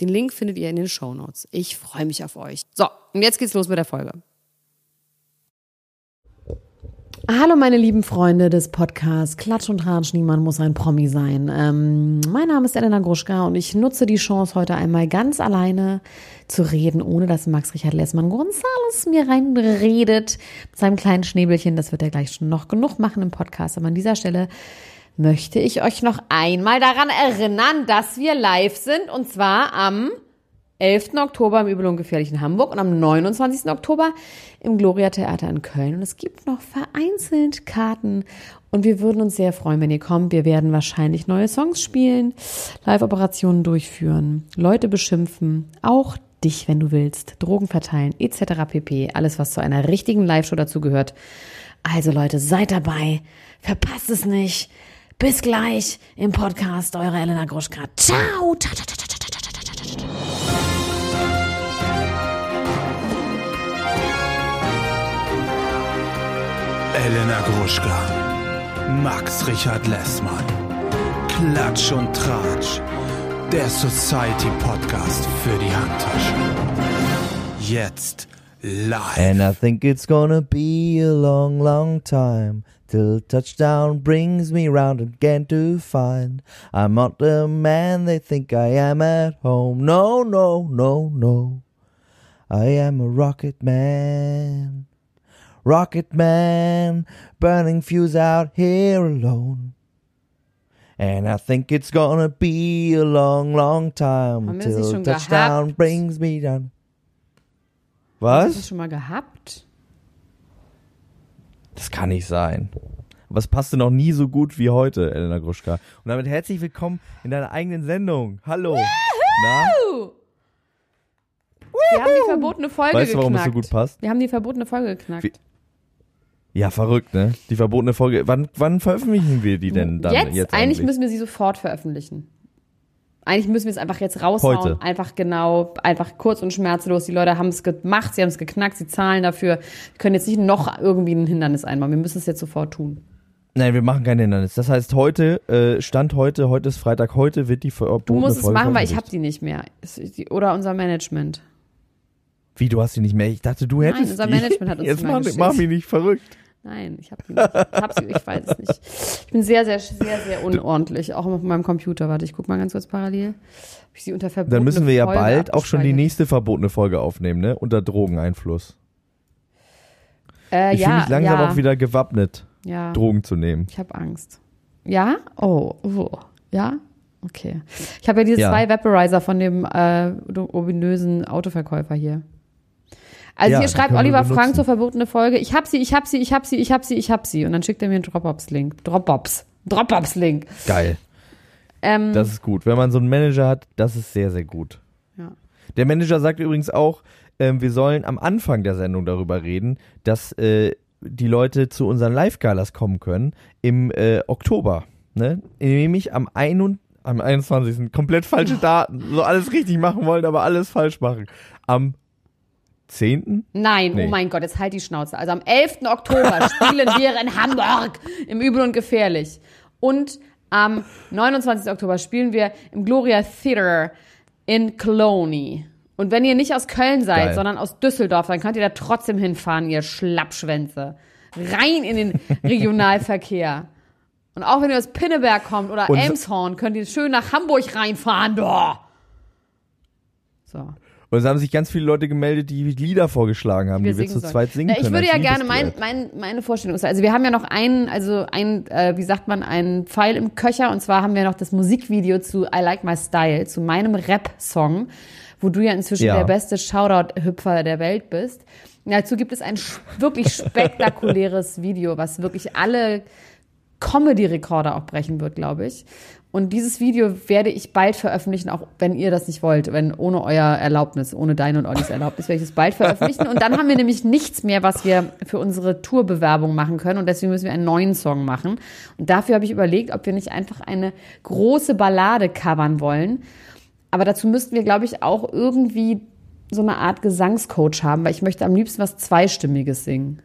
Den Link findet ihr in den Show Notes. Ich freue mich auf euch. So, und jetzt geht's los mit der Folge. Hallo meine lieben Freunde des Podcasts Klatsch und Ratsch, niemand muss ein Promi sein. Ähm, mein Name ist Elena Gruschka und ich nutze die Chance heute einmal ganz alleine zu reden, ohne dass Max Richard Lessmann Gonzales mir reinredet mit seinem kleinen Schnäbelchen. Das wird er gleich schon noch genug machen im Podcast. Aber an dieser Stelle möchte ich euch noch einmal daran erinnern, dass wir live sind und zwar am 11. Oktober im Übel und Gefährlichen Hamburg und am 29. Oktober im Gloria Theater in Köln. Und es gibt noch vereinzelt Karten und wir würden uns sehr freuen, wenn ihr kommt. Wir werden wahrscheinlich neue Songs spielen, Live-Operationen durchführen, Leute beschimpfen, auch dich, wenn du willst, Drogen verteilen, etc. pp. Alles, was zu einer richtigen Live-Show dazugehört. Also Leute, seid dabei, verpasst es nicht. Bis gleich im Podcast, eure Elena Gruschka. Ciao. Elena Gruschka, Max Richard Lessmann, Klatsch und Tratsch, der Society Podcast für die Handtasche. Jetzt live. And I think it's gonna be a long, long time till touchdown brings me round again to find I'm not the man they think I am at home. No, no, no, no. I am a rocket man. Rocket man, burning fuse out here alone. And I think it's gonna be a long, long time till touchdown gehabt? brings me down. Was? Hast du das schon mal gehabt? Das kann nicht sein. Aber es passte noch nie so gut wie heute, Elena Gruschka. Und damit herzlich willkommen in deiner eigenen Sendung. Hallo. Na? Wir haben die verbotene Folge weißt du, warum geknackt. es so gut passt? Wir haben die verbotene Folge geknackt. Wie? Ja, verrückt, ne? Die verbotene Folge. Wann, wann veröffentlichen wir die denn dann? Jetzt, jetzt eigentlich müssen wir sie sofort veröffentlichen. Eigentlich müssen wir es einfach jetzt raushauen. Heute. Einfach genau, einfach kurz und schmerzlos. Die Leute haben es gemacht, sie haben es geknackt, sie zahlen dafür. Wir können jetzt nicht noch irgendwie ein Hindernis einbauen. Wir müssen es jetzt sofort tun. Nein, wir machen kein Hindernis. Das heißt, heute, äh, Stand heute, heute ist Freitag, heute wird die verbotene Du musst Folge es machen, weil ich habe die nicht mehr. Oder unser Management. Wie, du hast die nicht mehr? Ich dachte, du hättest Nein, unser Management hat uns Jetzt die mach, mach mich nicht verrückt. Nein, ich habe nicht. Ich, hab sie, ich weiß es nicht. Ich bin sehr, sehr, sehr, sehr unordentlich. Auch auf meinem Computer. Warte, ich guck mal ganz kurz parallel. Hab ich sie unter Dann müssen wir ja Folge bald auch schon die nächste verbotene Folge aufnehmen, ne? Unter Drogeneinfluss. Äh, ich ja, fühle mich langsam ja. auch wieder gewappnet, ja. Drogen zu nehmen. Ich habe Angst. Ja? Oh, oh. Ja? Okay. Ich habe ja diese zwei Vaporizer von dem äh, ominösen Autoverkäufer hier. Also ja, hier schreibt Oliver Frank zur verbotene Folge, ich hab sie, ich hab sie, ich hab sie, ich hab sie, ich hab sie. Und dann schickt er mir einen Dropbox-Link. Dropbox. Dropbox-Link. Geil. Ähm, das ist gut. Wenn man so einen Manager hat, das ist sehr, sehr gut. Ja. Der Manager sagt übrigens auch, äh, wir sollen am Anfang der Sendung darüber reden, dass äh, die Leute zu unseren Live-Galas kommen können im äh, Oktober. Ne? Nämlich am, ein am 21. Komplett falsche Daten. So alles richtig machen wollen, aber alles falsch machen. Am 10.? Nein, oh nee. oh mein Gott, jetzt halt die Schnauze. Also am 11. Oktober spielen wir in Hamburg im Übel und Gefährlich. Und am 29. Oktober spielen wir im Gloria Theater in Cologne. Und wenn ihr nicht aus Köln seid, Geil. sondern aus Düsseldorf, dann könnt ihr da trotzdem hinfahren, ihr Schlappschwänze. Rein in den Regionalverkehr. Und auch wenn ihr aus Pinneberg kommt oder und Elmshorn, könnt ihr schön nach Hamburg reinfahren. Doch. So. Und es haben sich ganz viele Leute gemeldet, die Lieder vorgeschlagen haben, die, wir, zu zweit singen Na, können. Ich würde ja gerne mein, mein, meine Vorstellung sagen. Also wir haben ja noch einen, also ein, äh, wie sagt man, einen Pfeil im Köcher. Und zwar haben wir noch das Musikvideo zu I Like My Style, zu meinem Rap-Song, wo du ja inzwischen ja. der beste Shoutout-Hüpfer der Welt bist. Dazu gibt es ein wirklich spektakuläres Video, was wirklich alle Comedy-Rekorder auch brechen wird, glaube ich. Und dieses Video werde ich bald veröffentlichen, auch wenn ihr das nicht wollt, wenn ohne euer Erlaubnis, ohne deine und Ollis Erlaubnis, werde ich es bald veröffentlichen. Und dann haben wir nämlich nichts mehr, was wir für unsere Tourbewerbung machen können. Und deswegen müssen wir einen neuen Song machen. Und dafür habe ich überlegt, ob wir nicht einfach eine große Ballade covern wollen. Aber dazu müssten wir, glaube ich, auch irgendwie so eine Art Gesangscoach haben, weil ich möchte am liebsten was Zweistimmiges singen.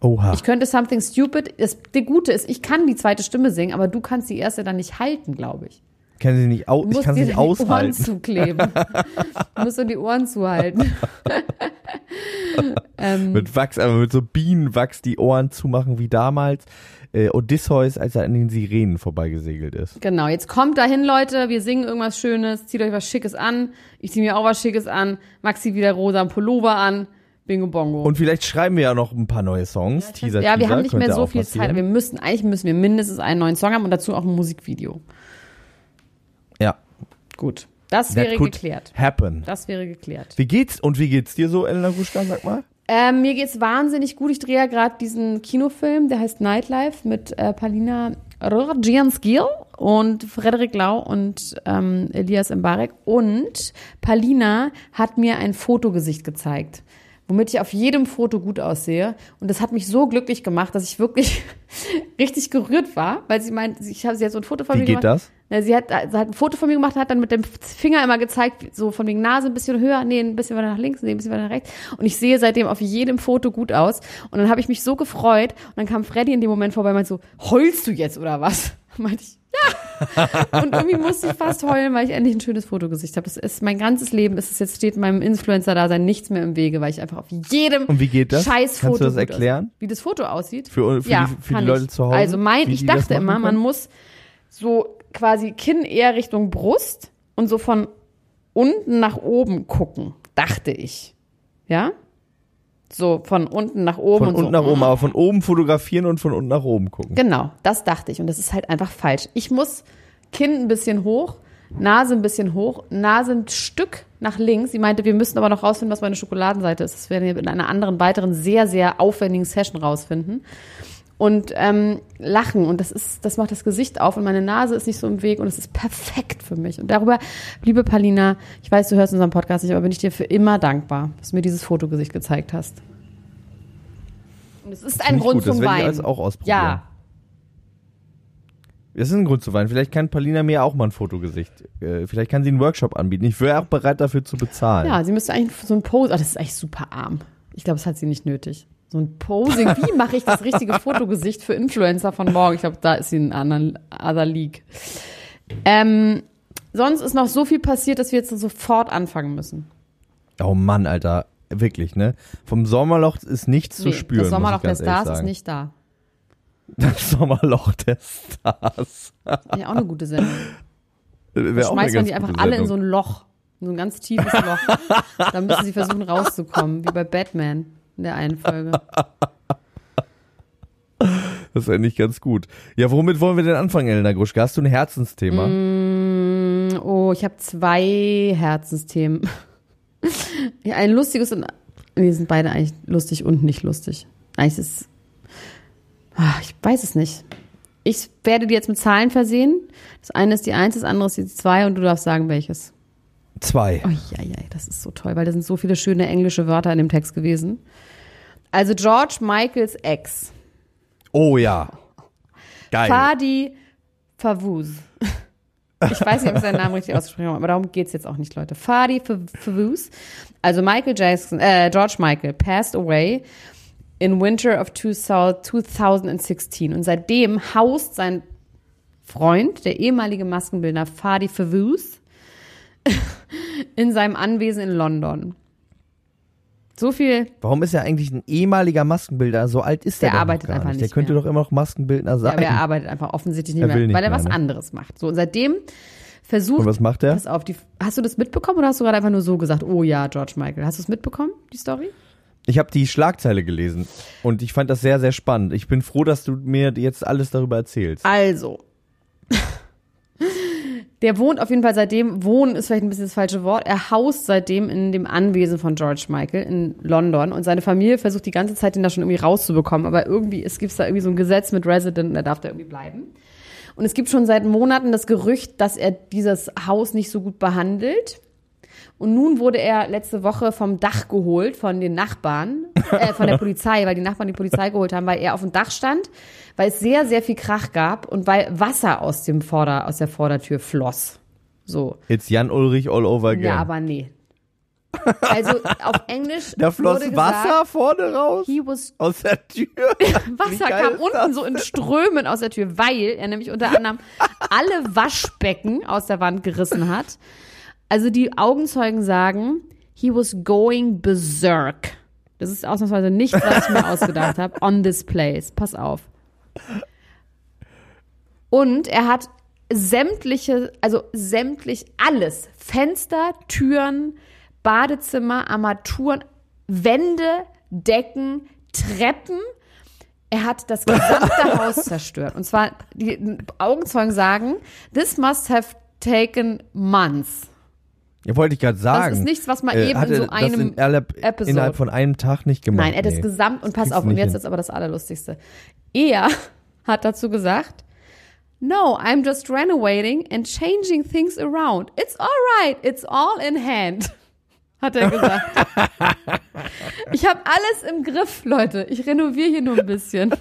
Oha. Ich könnte Something Stupid. Das, der Gute ist, ich kann die zweite Stimme singen, aber du kannst die erste dann nicht halten, glaube ich. kann sie nicht au Du ich kann sie nicht die Ohren aushalten. zukleben. du musst dir die Ohren zuhalten. ähm, Mit Wachs, aber mit so Bienenwachs die Ohren zumachen wie damals äh, Odysseus, als er an den Sirenen vorbeigesegelt ist. genau, jetzt kommt dahin, Leute. Wir singen irgendwas Schönes. Zieht euch was Schickes an. Ich ziehe mir auch was Schickes an. Maxi wieder rosa Pullover an. Bingo Bongo. Und vielleicht schreiben wir ja noch ein paar neue Songs. Teaser, ja, wir Teaser, haben nicht mehr so viel passieren. Zeit. Wir müssen, eigentlich müssen wir mindestens einen neuen Song haben und dazu auch ein Musikvideo. Ja, Gut. Das that wäre geklärt. happen. Das wäre geklärt. Wie geht's und wie geht's dir so, Elena Gruschka, sag mal? Ähm, mir geht's wahnsinnig gut. Ich drehe ja gerade diesen Kinofilm, der heißt Nightlife mit äh, Palina Rogianskil und Frederik Lau und ähm, Elias Mbarek. Und Palina hat mir ein Fotogesicht gezeigt, womit ich auf jedem Foto gut aussehe. Und das hat mich so glücklich gemacht, dass ich wirklich richtig gerührt war, weil sie meint, ich habe sie hat so ein Foto von Wie mir geht gemacht. das? Ja, sie hat, sie hat ein Foto von mir gemacht, hat dann mit dem Finger immer gezeigt, so von wegen Nase ein bisschen höher, nee, ein bisschen weiter nach links, nee, ein bisschen weiter nach rechts. Und ich sehe seitdem auf jedem Foto gut aus. Und dann habe ich mich so gefreut. Und dann kam Freddy in dem Moment vorbei und meinte so, heulst du jetzt oder was? meinte ich, ja. Und irgendwie musste ich fast heulen, weil ich endlich ein schönes Fotogesicht habe. Das ist mein ganzes Leben. Es ist jetzt steht meinem Influencer-Dasein nichts mehr im Wege, weil ich einfach auf jedem Und wie geht das? scheiß Foto Kannst du das erklären? Wie das Foto aussieht? Für, für ja, die, für die Leute ich. zu Hause? Also mein, wie ich dachte immer, man muss so quasi Kinn eher Richtung Brust und so von unten nach oben gucken, dachte ich. Ja? So von unten nach oben Von und unten so. nach oben, aber von oben fotografieren und von unten nach oben gucken. Genau, das dachte ich und das ist halt einfach falsch. Ich muss Kinn ein bisschen hoch, Nase ein bisschen hoch, Nase ein Stück nach links. Sie meinte, wir müssen aber noch rausfinden, was meine Schokoladenseite ist. Das werden wir in einer anderen, weiteren, sehr, sehr aufwendigen Session rausfinden. Und ähm, lachen und das ist, das macht das Gesicht auf und meine Nase ist nicht so im Weg und es ist perfekt für mich. Und darüber, liebe Palina, ich weiß, du hörst unseren Podcast nicht, aber bin ich dir für immer dankbar, dass du mir dieses Fotogesicht gezeigt hast. Und es ist ein ich Grund gut, das zum ich Weinen. alles auch ausprobieren. Ja, Das ist ein Grund zu weinen. Vielleicht kann Paulina mir auch mal ein Fotogesicht. Äh, vielleicht kann sie einen Workshop anbieten. Ich wäre auch bereit dafür zu bezahlen. Ja, sie müsste eigentlich so ein Pose. Ah, das ist eigentlich super arm. Ich glaube, das hat sie nicht nötig. So ein Posing. Wie mache ich das richtige Fotogesicht für Influencer von morgen? Ich glaube, da ist sie in einer anderen other League. Ähm, sonst ist noch so viel passiert, dass wir jetzt sofort anfangen müssen. Oh Mann, Alter. Wirklich, ne? Vom Sommerloch ist nichts zu Nee, spüren. das Sommerloch der Stars ist nicht da. Das Sommerloch der Stars. Ja, auch eine gute Sendung. Wäre auch eine Schmeißt man die einfach alle in so ein Loch. In so ein ganz tiefes Loch. da müssen sie versuchen rauszukommen, wie bei Batman in der einen Folge. Das ist eigentlich ganz gut. Ja, womit wollen wir denn anfangen, Elena Gruschka? Hast du ein Herzensthema? Mm, oh, ich habe zwei Herzensthemen. ja, ein lustiges und. Nee, sind beide eigentlich lustig und nicht lustig. Eigentlich ist. Ah, Ich weiß es nicht. Ich werde die jetzt mit Zahlen versehen. Das eine ist die Eins, das andere ist die Zwei und du darfst sagen, welches. Zwei. Oh, ja, ja, das ist so toll, weil da sind so viele schöne englische Wörter in dem Text gewesen. Also George Michaels Ex. Oh ja. Geil. Fadi Favuz. Ich weiß nicht, ob ich seinen Namen richtig ausgesprochen habe, aber darum geht's jetzt auch nicht, Leute. Fadi Favuz. Also Michael Jackson, äh, George Michael passed away in winter of 2016. Und seitdem haust sein Freund, der ehemalige Maskenbildner Fadi Favuz, in seinem Anwesen in London. So viel Warum ist er eigentlich ein ehemaliger Maskenbildner? So alt ist Der der, arbeitet einfach nicht. Der nicht könnte mehr. doch immer noch Maskenbildner Ja, sein. aber er arbeitet einfach offensichtlich nicht Er mehr, nicht weil er mehr, was ne? anderes macht. So, und seitdem versucht. Und was macht er? Pass auf, die, hast du das mitbekommen oder hast du gerade einfach nur so gesagt, oh ja, George Michael? Hast du es mitbekommen, die Story? Ich habe die Schlagzeile gelesen und ich fand das sehr, sehr spannend. Ich bin froh, dass du mir jetzt alles darüber erzählst. Also. Der wohnt auf jeden Fall seitdem, wohnen ist vielleicht ein bisschen das falsche Wort, er haust seitdem in dem Anwesen von George Michael in London und seine Familie versucht die ganze Zeit, den da schon irgendwie rauszubekommen, aber irgendwie, es gibt da irgendwie so ein Gesetz mit Resident und er darf da irgendwie bleiben. Und es gibt schon seit Monaten das Gerücht, dass er dieses Haus nicht so gut behandelt. Und nun wurde er letzte Woche vom Dach geholt von den Nachbarn, äh, von der Polizei, weil die Nachbarn die Polizei geholt haben, weil er auf dem Dach stand, weil es sehr, sehr viel Krach gab und weil Wasser aus dem Vorder, aus der Vordertür floss. So. It's Jan Ulrich all over again. Ja, aber nee. Also auf Englisch. da floss wurde Wasser gesagt, vorne raus aus der Tür. Wasser kam unten das so in Strömen aus der Tür, weil er nämlich unter anderem alle Waschbecken aus der Wand gerissen hat. Also die Augenzeugen sagen, he was going berserk. Das ist ausnahmsweise nicht, was ich mir ausgedacht habe, on this place. Pass auf. Und er hat sämtliche, also sämtlich alles, Fenster, Türen, Badezimmer, Armaturen, Wände, Decken, Treppen. Er hat das gesamte Haus zerstört. Und zwar, die Augenzeugen sagen, this must have taken months. Ja, wollte ich gerade sagen. Das ist nichts, was man Äh, eben in so das einem in aller, Episode. innerhalb von einem Tag nicht gemacht. Nein, er hat das nee. Gesamt und pass auf, und jetzt hin. ist aber das Allerlustigste. Er hat dazu gesagt, No, I'm just renovating and changing things around. It's alright, it's all in hand. Hat er gesagt. ich habe alles im Griff, Leute. Ich renoviere hier nur ein bisschen.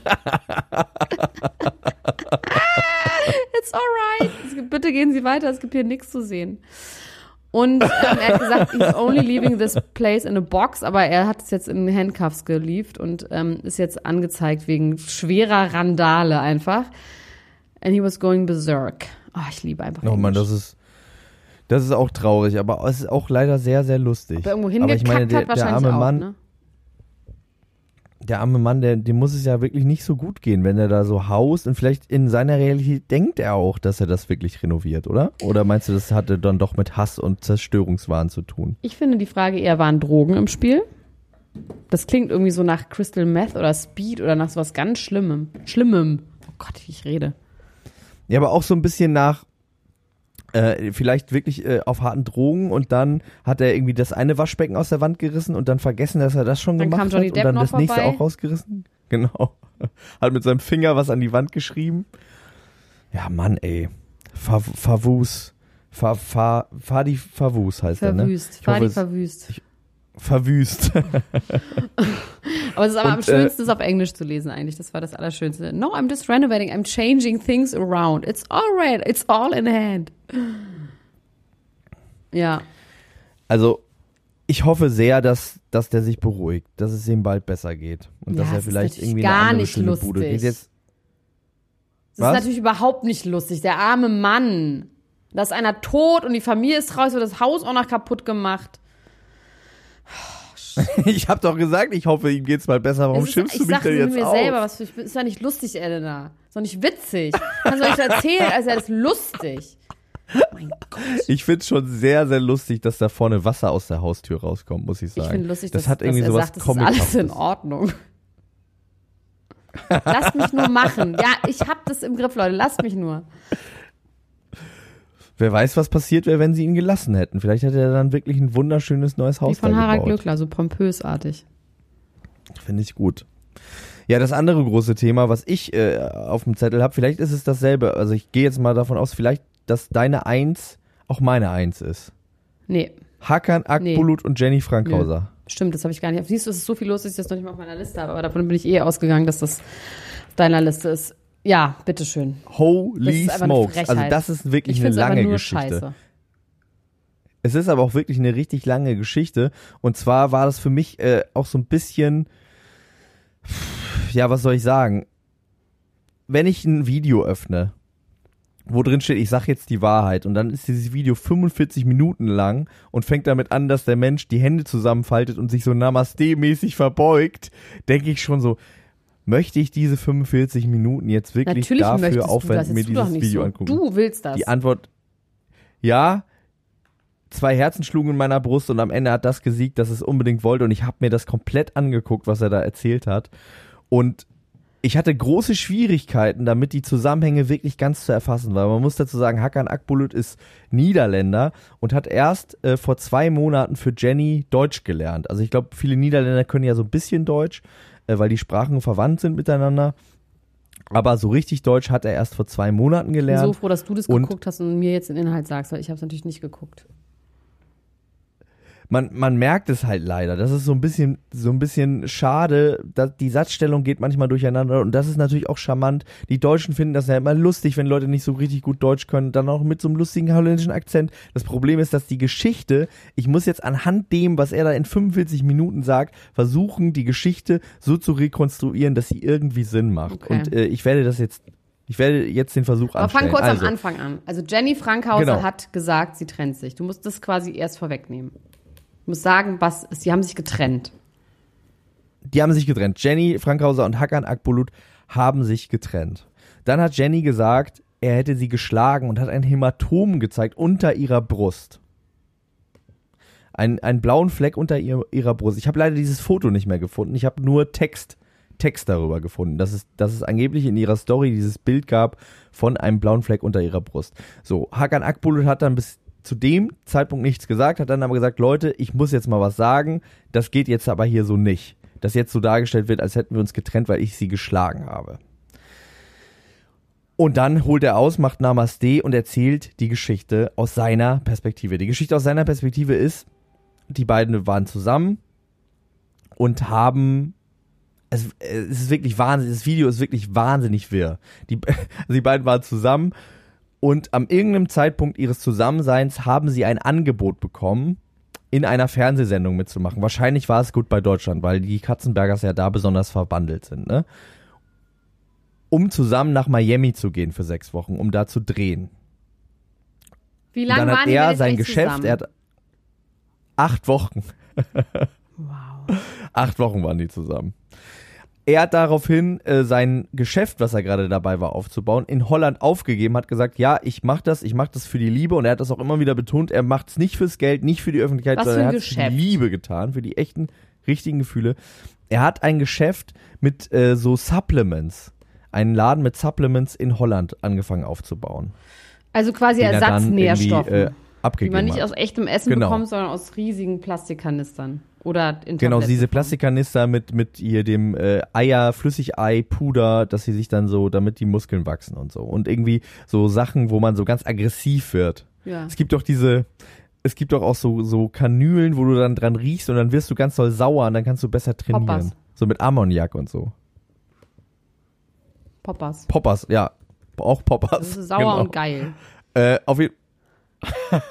it's. Es gibt, bitte gehen Sie weiter, es gibt hier nichts zu sehen. Und ähm, er hat gesagt, he's only leaving this place in a box, aber er hat es jetzt in Handcuffs geliefert und ähm, ist jetzt angezeigt wegen schwerer Randale einfach. And he was going berserk. Oh, ich liebe einfach Oh Mann, das ist, das ist auch traurig, aber es ist auch leider sehr, sehr lustig. Ob er irgendwo aber hingekackt ich meine, der, hat, der wahrscheinlich arme auch, Mann, ne? Der arme Mann, der, dem muss es ja wirklich nicht so gut gehen, wenn er da so haust und vielleicht in seiner Realität denkt er auch, dass er das wirklich renoviert, oder? Oder meinst du, das hatte dann doch mit Hass und Zerstörungswahn zu tun? Ich finde die Frage eher, waren Drogen im Spiel? Das klingt irgendwie so nach Crystal Meth oder Speed oder nach sowas ganz Schlimmem. Schlimmem. Oh Gott, wie ich rede. Ja, aber auch so ein bisschen nach, äh, vielleicht wirklich äh, auf harten Drogen und dann hat er irgendwie das eine Waschbecken aus der Wand gerissen und dann vergessen, dass er das schon Dann gemacht hat Depp und dann das nächste vorbei. auch rausgerissen. Genau. Hat mit seinem Finger was an die Wand geschrieben. Ja, Mann, ey. Fa Favus. Fa Fa Fadi Favus heißt er, ne? Verwüst. Ich hoffe, die es- verwüst. Aber es ist aber am Und, äh, schönsten, es auf Englisch zu lesen eigentlich. Das war das Allerschönste. No, I'm just renovating. I'm changing things around. It's all right. It's all in hand. Ja. Also, ich hoffe sehr, dass, dass der sich beruhigt, dass es ihm bald besser geht. Und Ja, dass er vielleicht irgendwie gar eine andere nicht schöne Bude lustig. geht. Jetzt, Das Was? ist natürlich überhaupt nicht lustig. Der arme Mann. Da ist einer tot und die Familie ist raus, wird das Haus auch noch kaputt gemacht. ich habe doch gesagt, ich hoffe, ihm geht's mal besser. Warum ist, schimpfst du mich denn jetzt mir auf? selber, was für, ist doch nicht lustig, Elena. Ist doch nicht witzig. Kannst du euch erzählen, als wäre das lustig. Oh mein Gott. Ich find's schon sehr, sehr lustig, dass da vorne Wasser aus der Haustür rauskommt, muss ich sagen. Ich finde lustig, das dass, hat irgendwie dass er sowas sagt, es ist alles in. Ordnung. Lasst mich nur machen. Ja, ich hab das im Griff, Leute. Lasst mich nur. Wer weiß, was passiert wäre, wenn sie ihn gelassen hätten. Vielleicht hätte er dann wirklich ein wunderschönes neues Wie Haus von da Harald gebaut. Glöckler, so pompösartig. Finde ich gut. Ja, das andere große Thema, was ich äh, auf dem Zettel habe, vielleicht ist es dasselbe. Also ich gehe jetzt mal davon aus, vielleicht, dass deine Eins auch meine Eins ist. Nee, Hakan Akbulut und Jenny Frankhauser. stimmt, das habe ich gar nicht. Siehst du, es ist so viel los, dass ich das noch nicht mal auf meiner Liste habe. Aber davon bin ich eh ausgegangen, dass das auf deiner Liste ist. Ja, bitteschön. Holy smokes. Also das ist wirklich Ich eine lange Geschichte. scheiße. Es ist aber auch wirklich eine richtig lange Geschichte. Und zwar war das für mich äh, auch so ein bisschen, ja, was soll ich sagen? Wenn ich ein Video öffne, wo drin steht, ich sag jetzt die Wahrheit, und dann ist dieses Video 45 Minuten lang und fängt damit an, dass der Mensch die Hände zusammenfaltet und sich so Namaste-mäßig verbeugt, denke ich schon so, möchte ich diese 45 Minuten jetzt wirklich Natürlich dafür aufwenden, mir dieses Video so. angucken? Du willst das. Die Antwort, ja. Zwei Herzen schlugen in meiner Brust und am Ende hat das gesiegt, dass es unbedingt wollte und ich habe mir das komplett angeguckt, was er da erzählt hat. Und ich hatte große Schwierigkeiten, damit die Zusammenhänge wirklich ganz zu erfassen, weil man muss dazu sagen, Hakan Akbulut ist Niederländer und hat erst äh, vor zwei Monaten für Jenny Deutsch gelernt. Also ich glaube, viele Niederländer können ja so ein bisschen Deutsch, weil die Sprachen verwandt sind miteinander. Aber so richtig Deutsch hat er erst vor zwei Monaten Ich bin gelernt. so froh, dass du das Und- geguckt hast und mir jetzt den Inhalt sagst, weil ich habe es natürlich nicht geguckt. Man, man merkt es halt leider. Das ist so ein bisschen, so ein bisschen schade. dass die Satzstellung geht manchmal durcheinander und das ist natürlich auch charmant. Die Deutschen finden das ja immer lustig, wenn Leute nicht so richtig gut Deutsch können, dann auch mit so einem lustigen holländischen Akzent. Das Problem ist, dass die Geschichte, ich muss jetzt anhand dem, was er da in 45 Minuten sagt, versuchen, die Geschichte so zu rekonstruieren, dass sie irgendwie Sinn macht. Okay. Und äh, ich werde das jetzt, ich werde jetzt den Versuch Aber fang kurz also, am Anfang an. Also Jenny Frankhauser Genau. hat gesagt, sie trennt sich. Du musst das quasi erst vorwegnehmen. Du musst sagen, was. Sie haben sich getrennt. die haben sich getrennt. Jenny Frankhauser und Hakan Akbulut haben sich getrennt. Dann hat Jenny gesagt, er hätte sie geschlagen und hat ein Hämatom gezeigt unter ihrer Brust. Ein, einen blauen Fleck unter ihr, ihrer Brust. Ich habe leider dieses Foto nicht mehr gefunden. Ich habe nur Text, Text darüber gefunden, dass es, dass es angeblich in ihrer Story dieses Bild gab von einem blauen Fleck unter ihrer Brust. So, Hakan Akbulut hat dann bis zu dem Zeitpunkt nichts gesagt, hat dann aber gesagt, Leute, ich muss jetzt mal was sagen, das geht jetzt aber hier so nicht. Dass jetzt so dargestellt wird, als hätten wir uns getrennt, weil ich sie geschlagen habe. Und dann holt er aus, macht Namaste und erzählt die Geschichte aus seiner Perspektive. Die Geschichte aus seiner Perspektive ist, die beiden waren zusammen und haben es, es ist wirklich wahnsinnig, das Video ist wirklich wahnsinnig wirr. Die, also die beiden waren zusammen und am irgendeinem Zeitpunkt ihres Zusammenseins haben sie ein Angebot bekommen, in einer Fernsehsendung mitzumachen. Wahrscheinlich war es gut bei Deutschland, weil die Katzenbergers ja da besonders verbandelt sind, ne? Um zusammen nach Miami zu gehen für sechs Wochen, um da zu drehen. Wie lange dann waren hat er sein Geschäft, zusammen? er hat acht Wochen. wow. Acht Wochen waren die zusammen. Er hat daraufhin äh, sein Geschäft, was er gerade dabei war aufzubauen, in Holland aufgegeben, hat gesagt, ja, ich mach das, ich mach das für die Liebe und er hat das auch immer wieder betont, er macht es nicht fürs Geld, nicht für die Öffentlichkeit, Was sondern er hat es für die? Liebe getan, für die echten, richtigen Gefühle. Er hat ein Geschäft mit äh, so Supplements, einen Laden mit Supplements in Holland angefangen aufzubauen. Also quasi er Ersatznährstoffe. irgendwie, äh, die man nicht hat. aus echtem Essen Genau. bekommt, sondern aus riesigen Plastikkanistern. Oder in Genau, diese. Plastikkanister mit, mit hier dem äh, Eier, Flüssigei-Puder, dass sie sich dann so, damit die Muskeln wachsen und so. Und irgendwie so Sachen, wo man so ganz aggressiv wird. Ja. Es gibt doch diese, es gibt doch auch so, so Kanülen, wo du dann dran riechst und dann wirst du ganz doll sauer und dann kannst du besser trainieren. Poppers. So mit Ammoniak und so. Poppers. Poppers, ja. Auch Poppers. Das ist sauer genau. und geil. Äh, auf jeden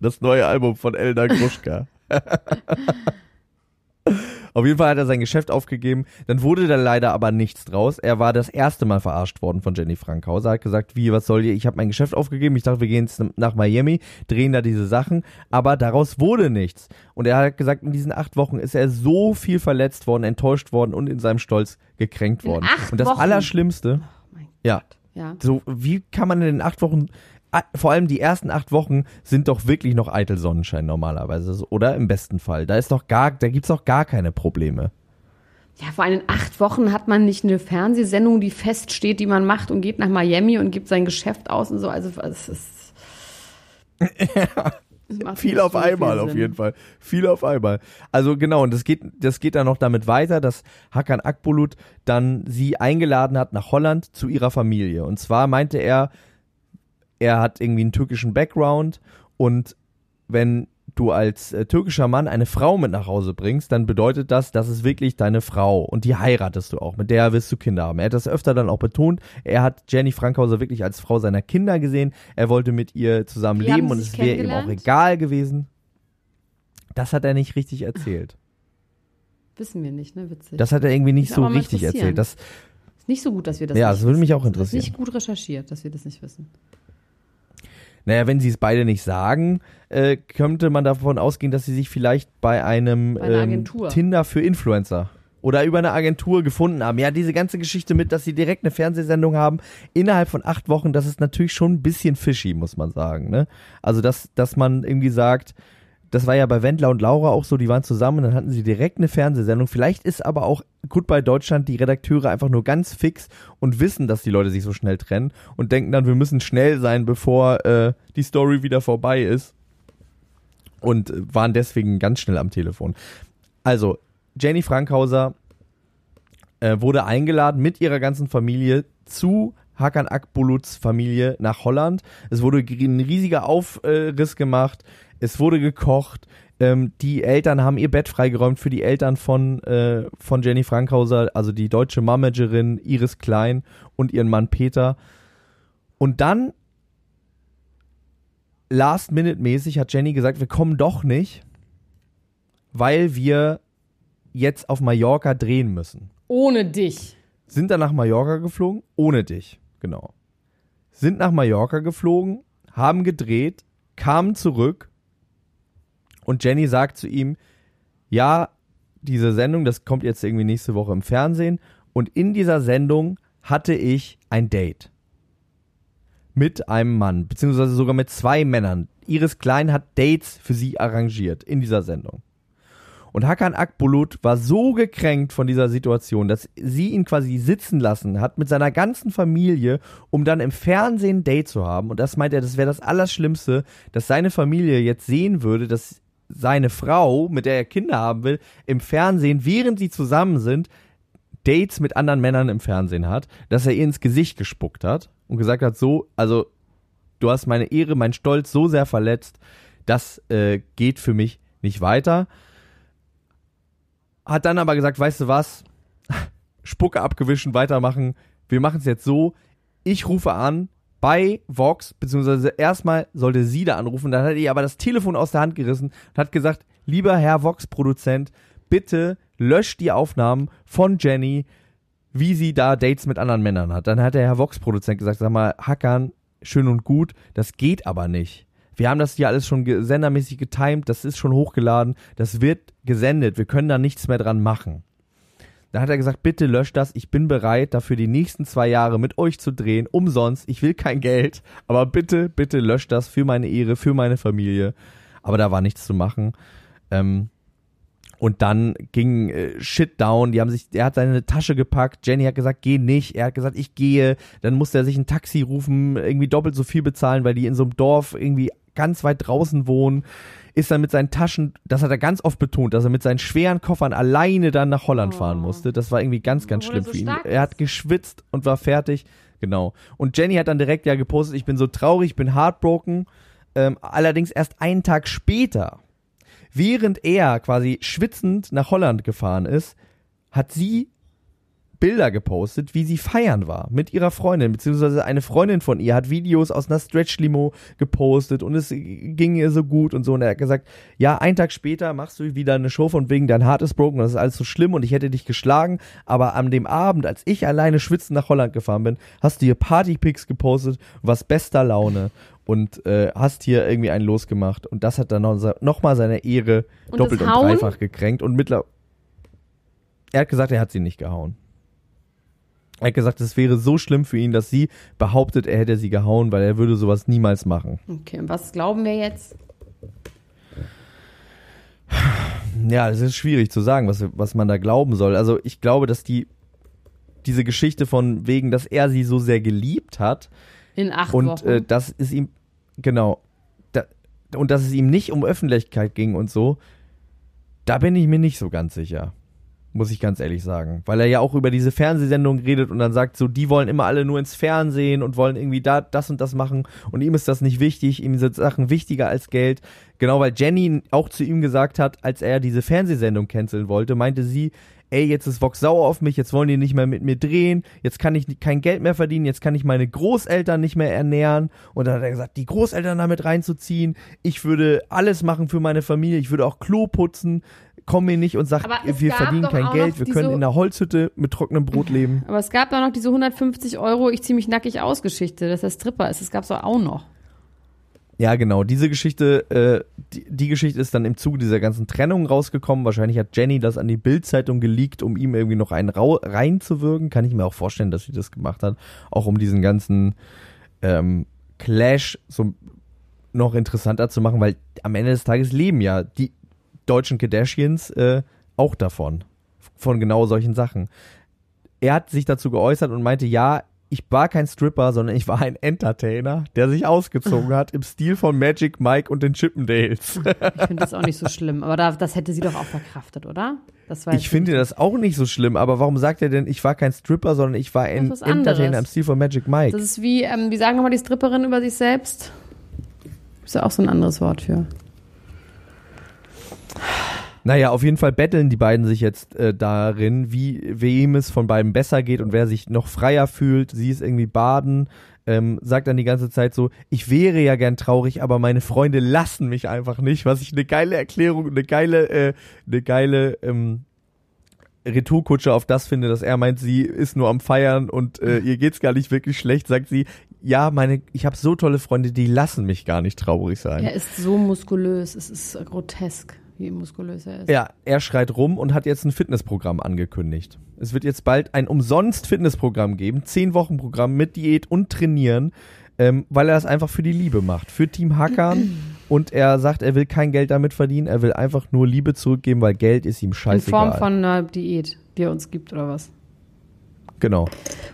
Das neue Album von Elna Gruschka. auf jeden Fall hat er sein Geschäft aufgegeben. Dann wurde da leider aber nichts draus. Er war das erste Mal verarscht worden von Jenny Frankhauser. Hat gesagt, wie, was soll ihr? Ich habe mein Geschäft aufgegeben. Ich dachte, wir gehen jetzt nach Miami, drehen da diese Sachen. Aber daraus wurde nichts. Und er hat gesagt, in diesen acht Wochen ist er so viel verletzt worden, enttäuscht worden und in seinem Stolz gekränkt In worden. acht und das Wochen? Allerschlimmste, Oh ja, Ja. so, wie kann man in den acht Wochen, vor allem die ersten acht Wochen sind doch wirklich noch eitel Sonnenschein normalerweise, oder? Im besten Fall. Da ist doch gar, da gibt's doch gar keine Probleme. Ja, vor allem in acht Wochen hat man nicht eine Fernsehsendung, die feststeht, die man macht und geht nach Miami und gibt sein Geschäft aus und so. Also es ist macht Viel auf einmal, viel auf jeden Fall. Viel auf einmal. Also genau, und das geht, das geht dann noch damit weiter, dass Hakan Akbulut dann sie eingeladen hat nach Holland zu ihrer Familie. Und zwar meinte er, er hat irgendwie einen türkischen Background und wenn du als äh, türkischer Mann eine Frau mit nach Hause bringst, dann bedeutet das, das ist wirklich deine Frau und die heiratest du auch, mit der wirst du Kinder haben. Er hat das öfter dann auch betont. Er hat Jenny Frankhauser wirklich als Frau seiner Kinder gesehen. Er wollte mit ihr zusammen haben leben und es wäre ihm auch egal gewesen. Das hat er nicht richtig erzählt. Wissen wir nicht, ne? Witzig. Das hat er irgendwie nicht so richtig erzählt. Das, ist nicht so gut, dass wir das Ja, nicht das würde mich auch Das interessieren. ist nicht gut recherchiert, dass wir das nicht wissen. Naja, wenn sie es beide nicht sagen, äh, könnte man davon ausgehen, dass sie sich vielleicht bei einem Bei ähm. Tinder für Influencer oder über eine Agentur gefunden haben. Ja, diese ganze Geschichte mit, dass sie direkt eine Fernsehsendung haben, innerhalb von acht Wochen, das ist natürlich schon ein bisschen fishy, muss man sagen. Ne? Also, dass, dass man irgendwie sagt, das war ja bei Wendler und Laura auch so, die waren zusammen, dann hatten sie direkt eine Fernsehsendung. Vielleicht ist aber auch Goodbye Deutschland die Redakteure einfach nur ganz fix und wissen, dass die Leute sich so schnell trennen und denken dann, wir müssen schnell sein, bevor äh, die Story wieder vorbei ist. Und äh, waren deswegen ganz schnell am Telefon. Also, Jenny Frankhauser äh, wurde eingeladen mit ihrer ganzen Familie zu Hakan Akbuluts Familie nach Holland. Es wurde ein riesiger Aufriss gemacht. Es wurde gekocht. Ähm, die Eltern haben ihr Bett freigeräumt für die Eltern von, äh, von Jenny Frankhauser, also die deutsche Managerin Iris Klein und ihren Mann Peter. Und dann, last-minute-mäßig, hat Jenny gesagt, wir kommen doch nicht, weil wir jetzt auf Mallorca drehen müssen. Ohne dich. Sind dann nach Mallorca geflogen, ohne dich, genau. Sind nach Mallorca geflogen, haben gedreht, kamen zurück und Jenny sagt zu ihm, ja, diese Sendung, das kommt jetzt irgendwie nächste Woche im Fernsehen und in dieser Sendung hatte ich ein Date mit einem Mann, beziehungsweise sogar mit zwei Männern. Iris Klein hat Dates für sie arrangiert in dieser Sendung. Und Hakan Akbulut war so gekränkt von dieser Situation, dass sie ihn quasi sitzen lassen hat mit seiner ganzen Familie, um dann im Fernsehen ein Date zu haben. Und das meint er, das wäre das Allerschlimmste, dass seine Familie jetzt sehen würde, dass seine Frau, mit der er Kinder haben will, im Fernsehen, während sie zusammen sind, Dates mit anderen Männern im Fernsehen hat, dass er ihr ins Gesicht gespuckt hat und gesagt hat, so, also du hast meine Ehre, mein Stolz so sehr verletzt, das äh, geht für mich nicht weiter. Hat dann aber gesagt, weißt du was, Spucke abgewischen, weitermachen, wir machen es jetzt so, ich rufe an, bei Vox, beziehungsweise erstmal sollte sie da anrufen, dann hat ihr aber das Telefon aus der Hand gerissen und hat gesagt, lieber Herr Vox-Produzent, bitte löscht die Aufnahmen von Jenny, wie sie da Dates mit anderen Männern hat. Dann hat der Herr Vox-Produzent gesagt, sag mal, Hackern, schön und gut, das geht aber nicht. Wir haben das hier alles schon sendermäßig getimt, das ist schon hochgeladen, das wird gesendet, wir können da nichts mehr dran machen. Da hat er gesagt, bitte löscht das, ich bin bereit, dafür die nächsten zwei Jahre mit euch zu drehen, umsonst, ich will kein Geld, aber bitte, bitte löscht das für meine Ehre, für meine Familie. Aber da war nichts zu machen. Ähm, und dann ging äh, Shit down, die haben sich, er hat seine Tasche gepackt, Jenny hat gesagt, geh nicht, er hat gesagt, ich gehe, dann musste er sich ein Taxi rufen, irgendwie doppelt so viel bezahlen, weil die in so einem Dorf irgendwie ganz weit draußen wohnen ist dann mit seinen Taschen, das hat er ganz oft betont, dass er mit seinen schweren Koffern alleine dann nach Holland oh. fahren musste. Das war irgendwie ganz, ganz schlimm so für ihn. Er hat geschwitzt und war fertig. Genau. Und Jenny hat dann direkt ja gepostet, ich bin so traurig, ich bin heartbroken. Ähm, allerdings erst einen Tag später, während er quasi schwitzend nach Holland gefahren ist, hat sie Bilder gepostet, wie sie feiern war mit ihrer Freundin, beziehungsweise eine Freundin von ihr hat Videos aus einer Stretch-Limo gepostet und es ging ihr so gut und so. Und er hat gesagt, ja, einen Tag später machst du wieder eine Show von wegen, dein Heart ist broken, das ist alles so schlimm und ich hätte dich geschlagen. Aber an dem Abend, als ich alleine schwitzend nach Holland gefahren bin, hast du hier Partypics gepostet, was bester Laune und äh, hast hier irgendwie einen losgemacht. Und das hat dann noch, noch mal seine Ehre und doppelt und dreifach gekränkt. Und mittlerweile, er hat gesagt, er hat sie nicht gehauen. Er hat gesagt, es wäre so schlimm für ihn, dass sie behauptet, er hätte sie gehauen, weil er würde sowas niemals machen. Okay, und was glauben wir jetzt? Ja, es ist schwierig zu sagen, was, was man da glauben soll. Also ich glaube, dass die diese Geschichte von wegen, dass er sie so sehr geliebt hat. In acht und, Wochen. Und äh, dass es ihm, genau, da, und dass es ihm nicht um Öffentlichkeit ging und so, da bin ich mir nicht so ganz sicher muss ich ganz ehrlich sagen. Weil er ja auch über diese Fernsehsendung redet und dann sagt so, die wollen immer alle nur ins Fernsehen und wollen irgendwie da das und das machen und ihm ist das nicht wichtig, ihm sind Sachen wichtiger als Geld. Genau, weil Jenny auch zu ihm gesagt hat, als er diese Fernsehsendung canceln wollte, meinte sie, ey, jetzt ist Vox sauer auf mich, jetzt wollen die nicht mehr mit mir drehen, jetzt kann ich kein Geld mehr verdienen, jetzt kann ich meine Großeltern nicht mehr ernähren. Und dann hat er gesagt, die Großeltern damit reinzuziehen, ich würde alles machen für meine Familie, ich würde auch Klo putzen, komm mir nicht und sag, wir verdienen kein Geld, wir können in einer Holzhütte mit trockenem Brot leben. Aber es gab doch noch diese 150 Euro, ich zieh mich nackig aus Geschichte, dass er Stripper ist. Das gab's doch auch noch. Ja, genau. Diese Geschichte, äh, die, die, Geschichte ist dann im Zuge dieser ganzen Trennung rausgekommen. Wahrscheinlich hat Jenny das an die Bildzeitung geleakt, um ihm irgendwie noch einen reinzuwirken. Kann ich mir auch vorstellen, dass sie das gemacht hat. Auch um diesen ganzen ähm, Clash so noch interessanter zu machen, weil am Ende des Tages leben ja die deutschen Kardashians äh, auch davon. Von genau solchen Sachen. Er hat sich dazu geäußert und meinte, ja, ich war kein Stripper, sondern ich war ein Entertainer, der sich ausgezogen hat im Stil von Magic Mike und den Chippendales. Ich finde das auch nicht so schlimm, aber da, das hätte sie doch auch verkraftet, oder? Ich finde das auch nicht so schlimm, aber warum sagt er denn, ich war kein Stripper, sondern ich war ein. Entertainer im Stil von Magic Mike? Das ist wie, ähm, wie sagen nochmal die Stripperin über sich selbst? Ist ja auch so ein anderes Wort für. Naja, auf jeden Fall betteln die beiden sich jetzt äh, darin, wie wem es von beiden besser geht und wer sich noch freier fühlt. Sie ist irgendwie baden, ähm, sagt dann die ganze Zeit so, ich wäre ja gern traurig, aber meine Freunde lassen mich einfach nicht, was ich eine geile Erklärung, eine geile, äh, eine geile ähm, Retourkutsche auf das finde, dass er meint, sie ist nur am Feiern und äh, ihr geht's gar nicht wirklich schlecht, sagt sie, ja, meine, ich habe so tolle Freunde, die lassen mich gar nicht traurig sein. Er ist so muskulös, es ist grotesk, wie muskulös er ist. Ja, er schreit rum und hat jetzt ein Fitnessprogramm angekündigt. Es wird jetzt bald ein umsonst Fitnessprogramm geben, zehn Wochen Programm mit Diät und Trainieren, ähm, weil er das einfach für die Liebe macht, für Team Hackern. und er sagt, er will kein Geld damit verdienen, er will einfach nur Liebe zurückgeben, weil Geld ist ihm In scheißegal. Form von einer Diät, die er uns gibt, oder was? genau.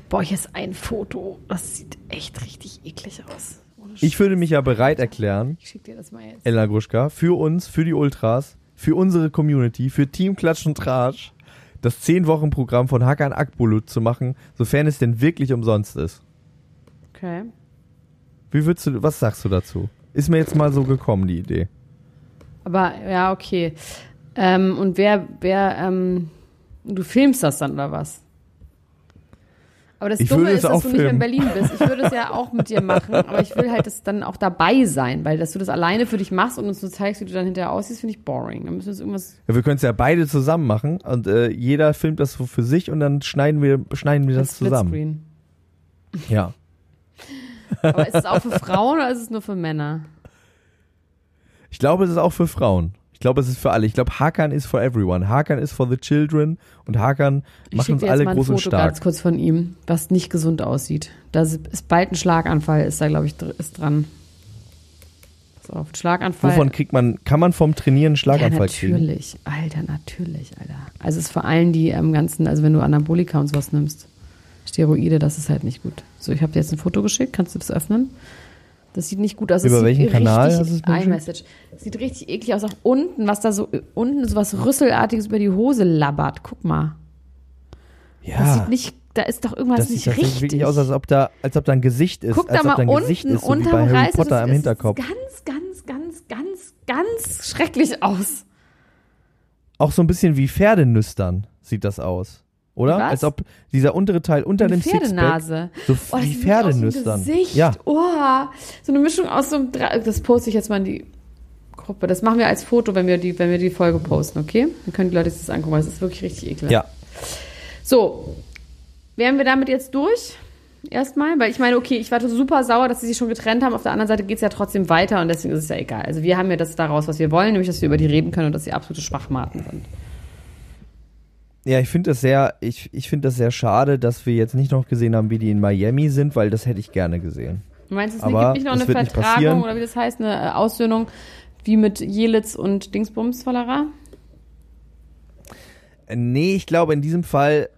Boah, hier ist ein Foto. Das sieht echt richtig eklig aus. Ich würde mich ja bereit erklären, Ich schick dir das mal jetzt. Elena Gruschka, für uns, für die Ultras, für unsere Community, für Team Klatsch und Tratsch, das 10-Wochen-Programm von Hakan Akbulut zu machen, sofern es denn wirklich umsonst ist. Okay. Wie würdest du, was sagst du dazu? Ist mir jetzt mal so gekommen, die Idee. Aber ja, okay. Ähm, und wer, wer, ähm, du filmst das dann oder was? Aber das Ich Dumme ist, dass du nicht mehr in filmen. Berlin bist. Ich würde es ja auch mit dir machen, aber ich will halt das dann auch dabei sein, weil dass du das alleine für dich machst und uns nur zeigst, wie du dann hinterher aussiehst, finde ich boring. Dann müssen wir uns irgendwas. Ja, wir können es ja beide zusammen machen und äh, jeder filmt das so für sich und dann schneiden wir, schneiden wir das zusammen. Ja. Aber ist es auch für Frauen oder ist es nur für Männer? Ich glaube, es ist auch für Frauen. Ich glaube, es ist für alle. Ich glaube, Hakan ist for everyone. Hakan ist for the children und Hakan Ich macht uns alle groß und Foto stark. ganz kurz von ihm, was nicht gesund aussieht. Da ist bald ein Schlaganfall, ist da, glaube ich, ist dran. Pass auf, Schlaganfall. Wovon kriegt man, kann man vom Trainieren Schlaganfall ja, kriegen? natürlich. Alter, natürlich, Alter. Also es ist vor allem die ähm, ganzen, also wenn du Anabolika und sowas nimmst, Steroide, das ist halt nicht gut. So, ich habe dir jetzt ein Foto geschickt, kannst du das öffnen? Das sieht nicht gut aus. Über Es welchen sieht Kanal hast du es iMessage. Es sieht richtig eklig aus. Auch unten, was da so, unten so was Rüsselartiges über die Hose labbert. Guck mal. Das Ja, sieht nicht, da ist doch irgendwas das sieht nicht tatsächlich richtig. wirklich aus, als ob da, als ob da ein Gesicht ist. Guck als da mal ob da ein unten Gesicht ist, so bei Harry Reißverschluss. Potter im Es Hinterkopf. Sieht ganz, ganz, ganz, ganz, ganz schrecklich aus. Auch so ein bisschen wie Pferdenüstern sieht das aus. Oder? Was? Als ob dieser untere Teil unter Eine dem Sixpack Pferdenase. so Oh, wie Pferdenüstern. Ja, Oh, so eine Mischung aus so einem Dra Das poste ich jetzt mal in die Gruppe. Das machen wir als Foto, wenn wir die, wenn wir die Folge posten, okay? Dann können die Leute sich das angucken, weil es ist wirklich richtig ekelhaft. ja. So, wären wir damit jetzt durch? Erstmal, weil ich meine, okay, ich war super sauer, dass sie sich schon getrennt haben. Auf der anderen Seite geht es ja trotzdem weiter und deswegen ist es ja egal. Also wir haben ja das daraus, was wir wollen, nämlich, dass wir über die reden können und dass sie absolute Schwachmaten sind. Ja, ich finde das sehr, ich, ich finde das sehr schade, dass wir jetzt nicht noch gesehen haben, wie die in Miami sind, weil das hätte ich gerne gesehen. Du meinst, es Aber gibt nicht noch eine Vertragung oder wie das heißt, eine Aussöhnung wie mit Jelitz und Dingsbums Vollerer? Äh, Nee, ich glaube in diesem Fall,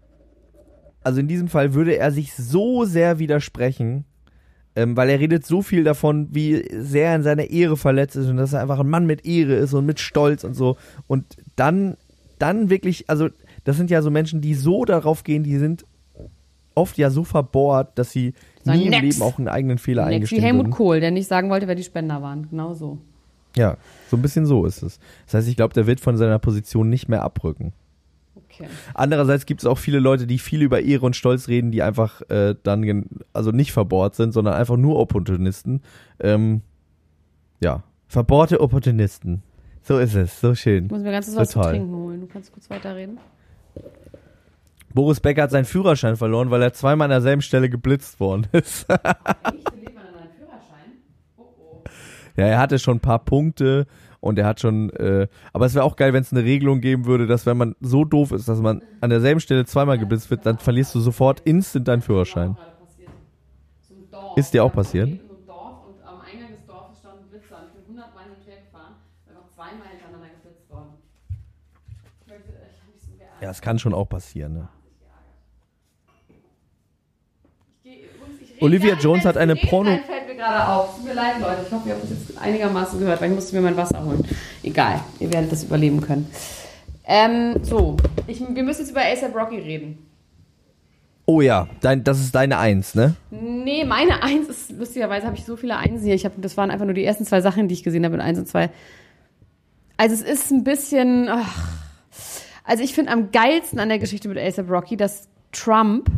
also in diesem Fall würde er sich so sehr widersprechen, ähm, weil er redet so viel davon, wie sehr er in seiner Ehre verletzt ist und dass er einfach ein Mann mit Ehre ist und mit Stolz und so. Und dann, dann wirklich, also das sind ja so Menschen, die so darauf gehen, die sind oft ja so verbohrt, dass sie Sagen, nie im "Nix." Leben auch einen eigenen Fehler Next wie eingestehen Helmut würden. Kohl, der nicht sagen wollte, wer die Spender waren. Genau so. Ja, so ein bisschen so ist es. Das heißt, ich glaube, der wird von seiner Position nicht mehr abrücken. Okay. Andererseits gibt es auch viele Leute, die viel über Ehre und Stolz reden, die einfach äh, dann also nicht verbohrt sind, sondern einfach nur Opportunisten. Ähm, ja, verbohrte Opportunisten. So ist es, so schön. Ich muss mir ganz kurz was zu trinken holen. Du kannst kurz weiterreden. Boris Becker hat seinen Führerschein verloren, weil er zweimal an derselben Stelle geblitzt worden ist. ja, er hatte schon ein paar Punkte und er hat schon. Äh, aber es wäre auch geil, wenn es eine Regelung geben würde, dass wenn man so doof ist, dass man an derselben Stelle zweimal geblitzt wird, dann verlierst du sofort instant deinen Führerschein. Ist dir auch passiert? Ja, es kann schon auch passieren. Ne? Olivia Jones hat eine Porno. fällt mir gerade auf. Tut mir leid, Leute. Ich hoffe, ihr habt das jetzt einigermaßen gehört, weil ich musste mir mein Wasser holen. Egal, ihr werdet das überleben können. Ähm, so, ich, wir müssen jetzt über ASAP Rocky reden. Oh ja, dein, das ist deine Eins, ne? Nee, meine Eins ist, lustigerweise habe ich so viele Einsen hier. Ich hab, das waren einfach nur die ersten zwei Sachen, die ich gesehen habe in Eins und zwei. Also es ist ein bisschen, ach, also ich finde am geilsten an der Geschichte mit ASAP Rocky, dass Trump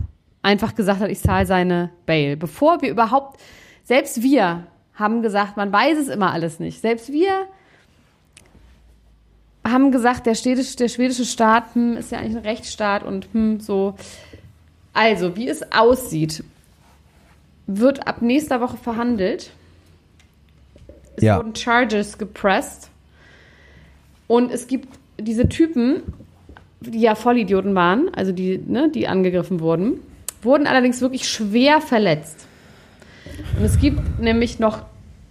einfach gesagt hat, ich zahle seine Bail. Bevor wir überhaupt, selbst wir haben gesagt, man weiß es immer alles nicht. Selbst wir haben gesagt, der, städtische, der schwedische Staat hm, ist ja eigentlich ein Rechtsstaat und hm, so. Also, wie es aussieht, wird ab nächster Woche verhandelt. Es Ja. wurden Charges gepresst. Und es gibt diese Typen, die ja Vollidioten waren, also die, ne, die angegriffen wurden, wurden allerdings wirklich schwer verletzt. Und es gibt nämlich noch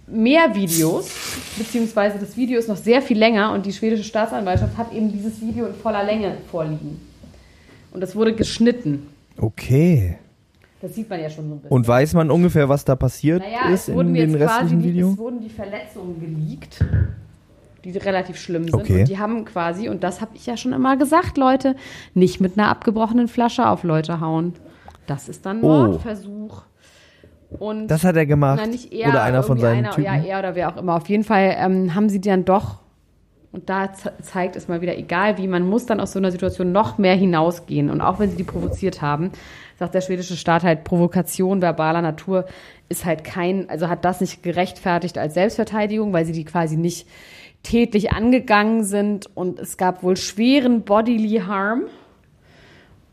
mehr Videos, beziehungsweise das Video ist noch sehr viel länger und die schwedische Staatsanwaltschaft hat eben dieses Video in voller Länge vorliegen. Und das wurde geschnitten. Okay. Das sieht man ja schon so ein bisschen. Und weiß man ungefähr, was da passiert naja, ist es wurden in den quasi restlichen die, Video? es wurden die Verletzungen geleakt, die relativ schlimm sind. Okay. Und die haben quasi, und das habe ich ja schon immer gesagt, Leute, nicht mit einer abgebrochenen Flasche auf Leute hauen. Das ist dann Oh. Mordversuch. Und Das hat er gemacht. na, nicht er, Oder einer von seinen einer, Typen. Ja, er oder wer auch immer. Auf jeden Fall ähm, haben sie dann doch, und da ze zeigt es mal wieder, egal wie, man muss dann aus so einer Situation noch mehr hinausgehen. Und auch wenn sie die provoziert haben, sagt der schwedische Staat halt, Provokation verbaler Natur ist halt kein, also hat das nicht gerechtfertigt als Selbstverteidigung, weil sie die quasi nicht tätlich angegangen sind. Und es gab wohl schweren Bodily Harm.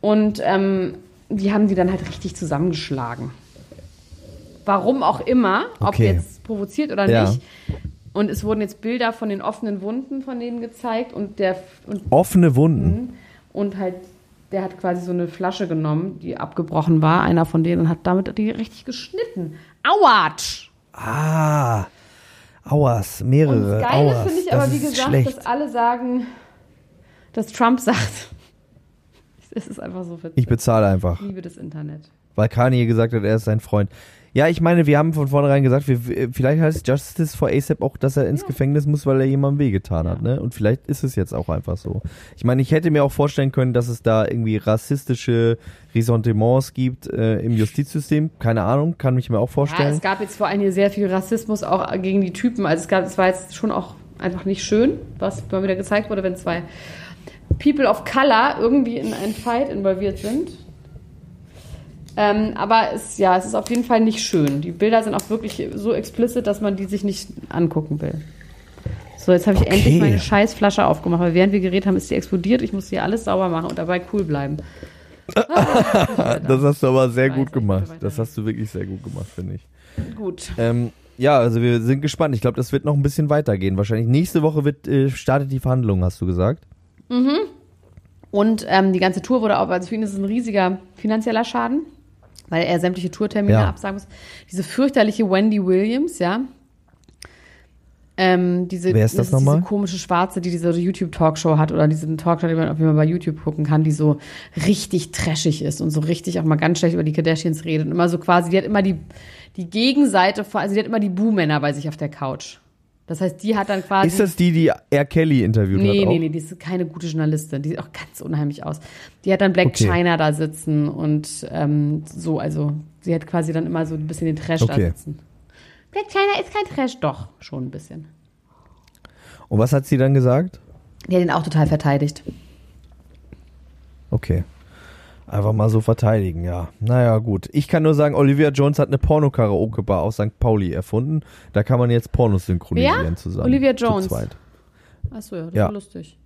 Und ähm, die haben die dann halt richtig zusammengeschlagen. Warum auch immer, ob Okay. jetzt provoziert oder Ja. nicht. Und es wurden jetzt Bilder von den offenen Wunden von denen gezeigt und der und, Offene Wunden. und halt der hat quasi so eine Flasche genommen, die abgebrochen war, einer von denen und hat damit die richtig geschnitten. Autsch! Ah. Auas, Und mehrere. das Geile finde ich aber, wie gesagt, schlecht. dass alle sagen, dass Trump sagt. Es ist einfach so witzig. Ich bezahle einfach. Ich liebe das Internet. Weil Kanye gesagt hat, er ist sein Freund. Ja, ich meine, wir haben von vornherein gesagt, wir, vielleicht heißt Justice for ASAP auch, dass er ins Gefängnis muss, weil er jemandem wehgetan hat, ne? Und vielleicht ist es jetzt auch einfach so. Ich meine, ich hätte mir auch vorstellen können, dass es da irgendwie rassistische Ressentiments gibt äh, im Justizsystem. Keine Ahnung, kann mich mir auch Ja, vorstellen. es gab jetzt vor allem hier sehr viel Rassismus auch gegen die Typen. Also es gab, es war jetzt schon auch einfach nicht schön, was mal wieder gezeigt wurde, wenn zwei People of Color irgendwie in einen Fight involviert sind. Ähm, aber es, ja, es ist auf jeden Fall nicht schön. Die Bilder sind auch wirklich so explicit, dass man die sich nicht angucken will. So, jetzt habe ich Okay. endlich meine Scheißflasche aufgemacht, weil während wir geredet haben, ist sie explodiert. Ich muss hier alles sauber machen und dabei cool bleiben. das hast du aber sehr gut gemacht. Das hast du wirklich sehr gut gemacht, finde ich. Gut. Ähm, ja, also wir sind gespannt. Ich glaube, das wird noch ein bisschen weitergehen. Wahrscheinlich nächste Woche wird, äh, startet die Verhandlung, hast du gesagt. Und ähm, die ganze Tour wurde auch, also für ihn ist es ein riesiger finanzieller Schaden, weil er sämtliche Tourtermine Ja. absagen muss. Diese fürchterliche Wendy Williams, ja. Ähm, diese, Wer ist das ist nochmal? Diese komische Schwarze, die diese YouTube-Talkshow hat oder diesen Talkshow, den man auf jeden Fall bei YouTube gucken kann, die so richtig trashig ist und so richtig auch mal ganz schlecht über die Kardashians redet. Und immer so quasi, die hat immer die, die Gegenseite, also die hat immer die Buhmänner bei sich auf der Couch. Das heißt, die hat dann quasi. Ist das die, die R. Kelly interviewt Nee, hat? Auch? nee, nee, die ist keine gute Journalistin. Die sieht auch ganz unheimlich aus. Die hat dann Black Okay. China da sitzen und ähm, so, also sie hat quasi dann immer so ein bisschen den Trash da Okay. sitzen. Black China ist kein Trash, doch, schon ein bisschen. Und was hat sie dann gesagt? Die hat ihn auch total verteidigt. Okay. Einfach mal so verteidigen, ja. Naja, gut. Ich kann nur sagen, Olivia Jones hat eine Porno-Karaoke-Bar aus St. Pauli erfunden. Da kann man jetzt Pornos synchronisieren Wer? zusammen. Olivia Zu Jones. zweit. Achso, ja, das Ja. war lustig.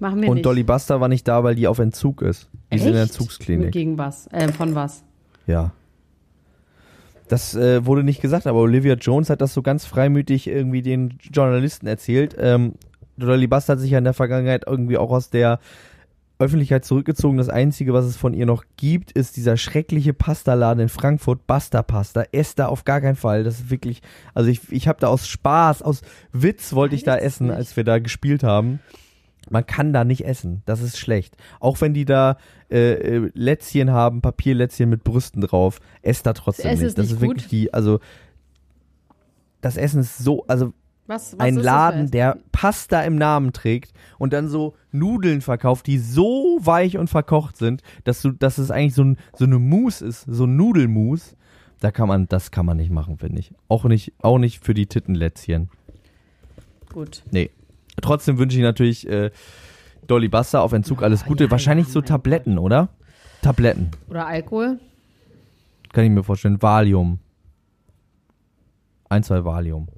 Machen wir Und nicht. Dolly Buster war nicht da, weil die auf Entzug ist. Die ist in der Echt? Entzugsklinik. Gegen was? Äh, von was? Ja. Das äh, wurde nicht gesagt, aber Olivia Jones hat das so ganz freimütig irgendwie den Journalisten erzählt. Ähm, Dolly Buster hat sich ja in der Vergangenheit irgendwie auch aus der Öffentlichkeit zurückgezogen. Das Einzige, was es von ihr noch gibt, ist dieser schreckliche Pastaladen in Frankfurt, Buster Pasta. Esst da auf gar keinen Fall. Das ist wirklich, also ich, ich habe da aus Spaß, aus Witz wollte ich da essen, nicht. als wir da gespielt haben. Man kann da nicht essen. Das ist schlecht. Auch wenn die da äh, äh, Lätzchen haben, Papierlätzchen mit Brüsten drauf, esst da trotzdem Das Essen nicht. ist das nicht ist wirklich gut? die, also das Essen ist so, also Was, was ein Laden, der Pasta im Namen trägt und dann so Nudeln verkauft, die so weich und verkocht sind, dass du, dass es eigentlich so, ein, so eine Mousse ist, so ein Nudelmus. Da kann man, das kann man nicht machen, finde ich. Auch nicht, auch nicht für die Tittenlätzchen. Gut. Nee. Trotzdem wünsche ich natürlich äh, Dolly Buster auf Entzug alles Gute. ja, Wahrscheinlich ja, so Tabletten, oder? Tabletten. Oder Alkohol? Kann ich mir vorstellen. Valium. Ein, zwei Valium.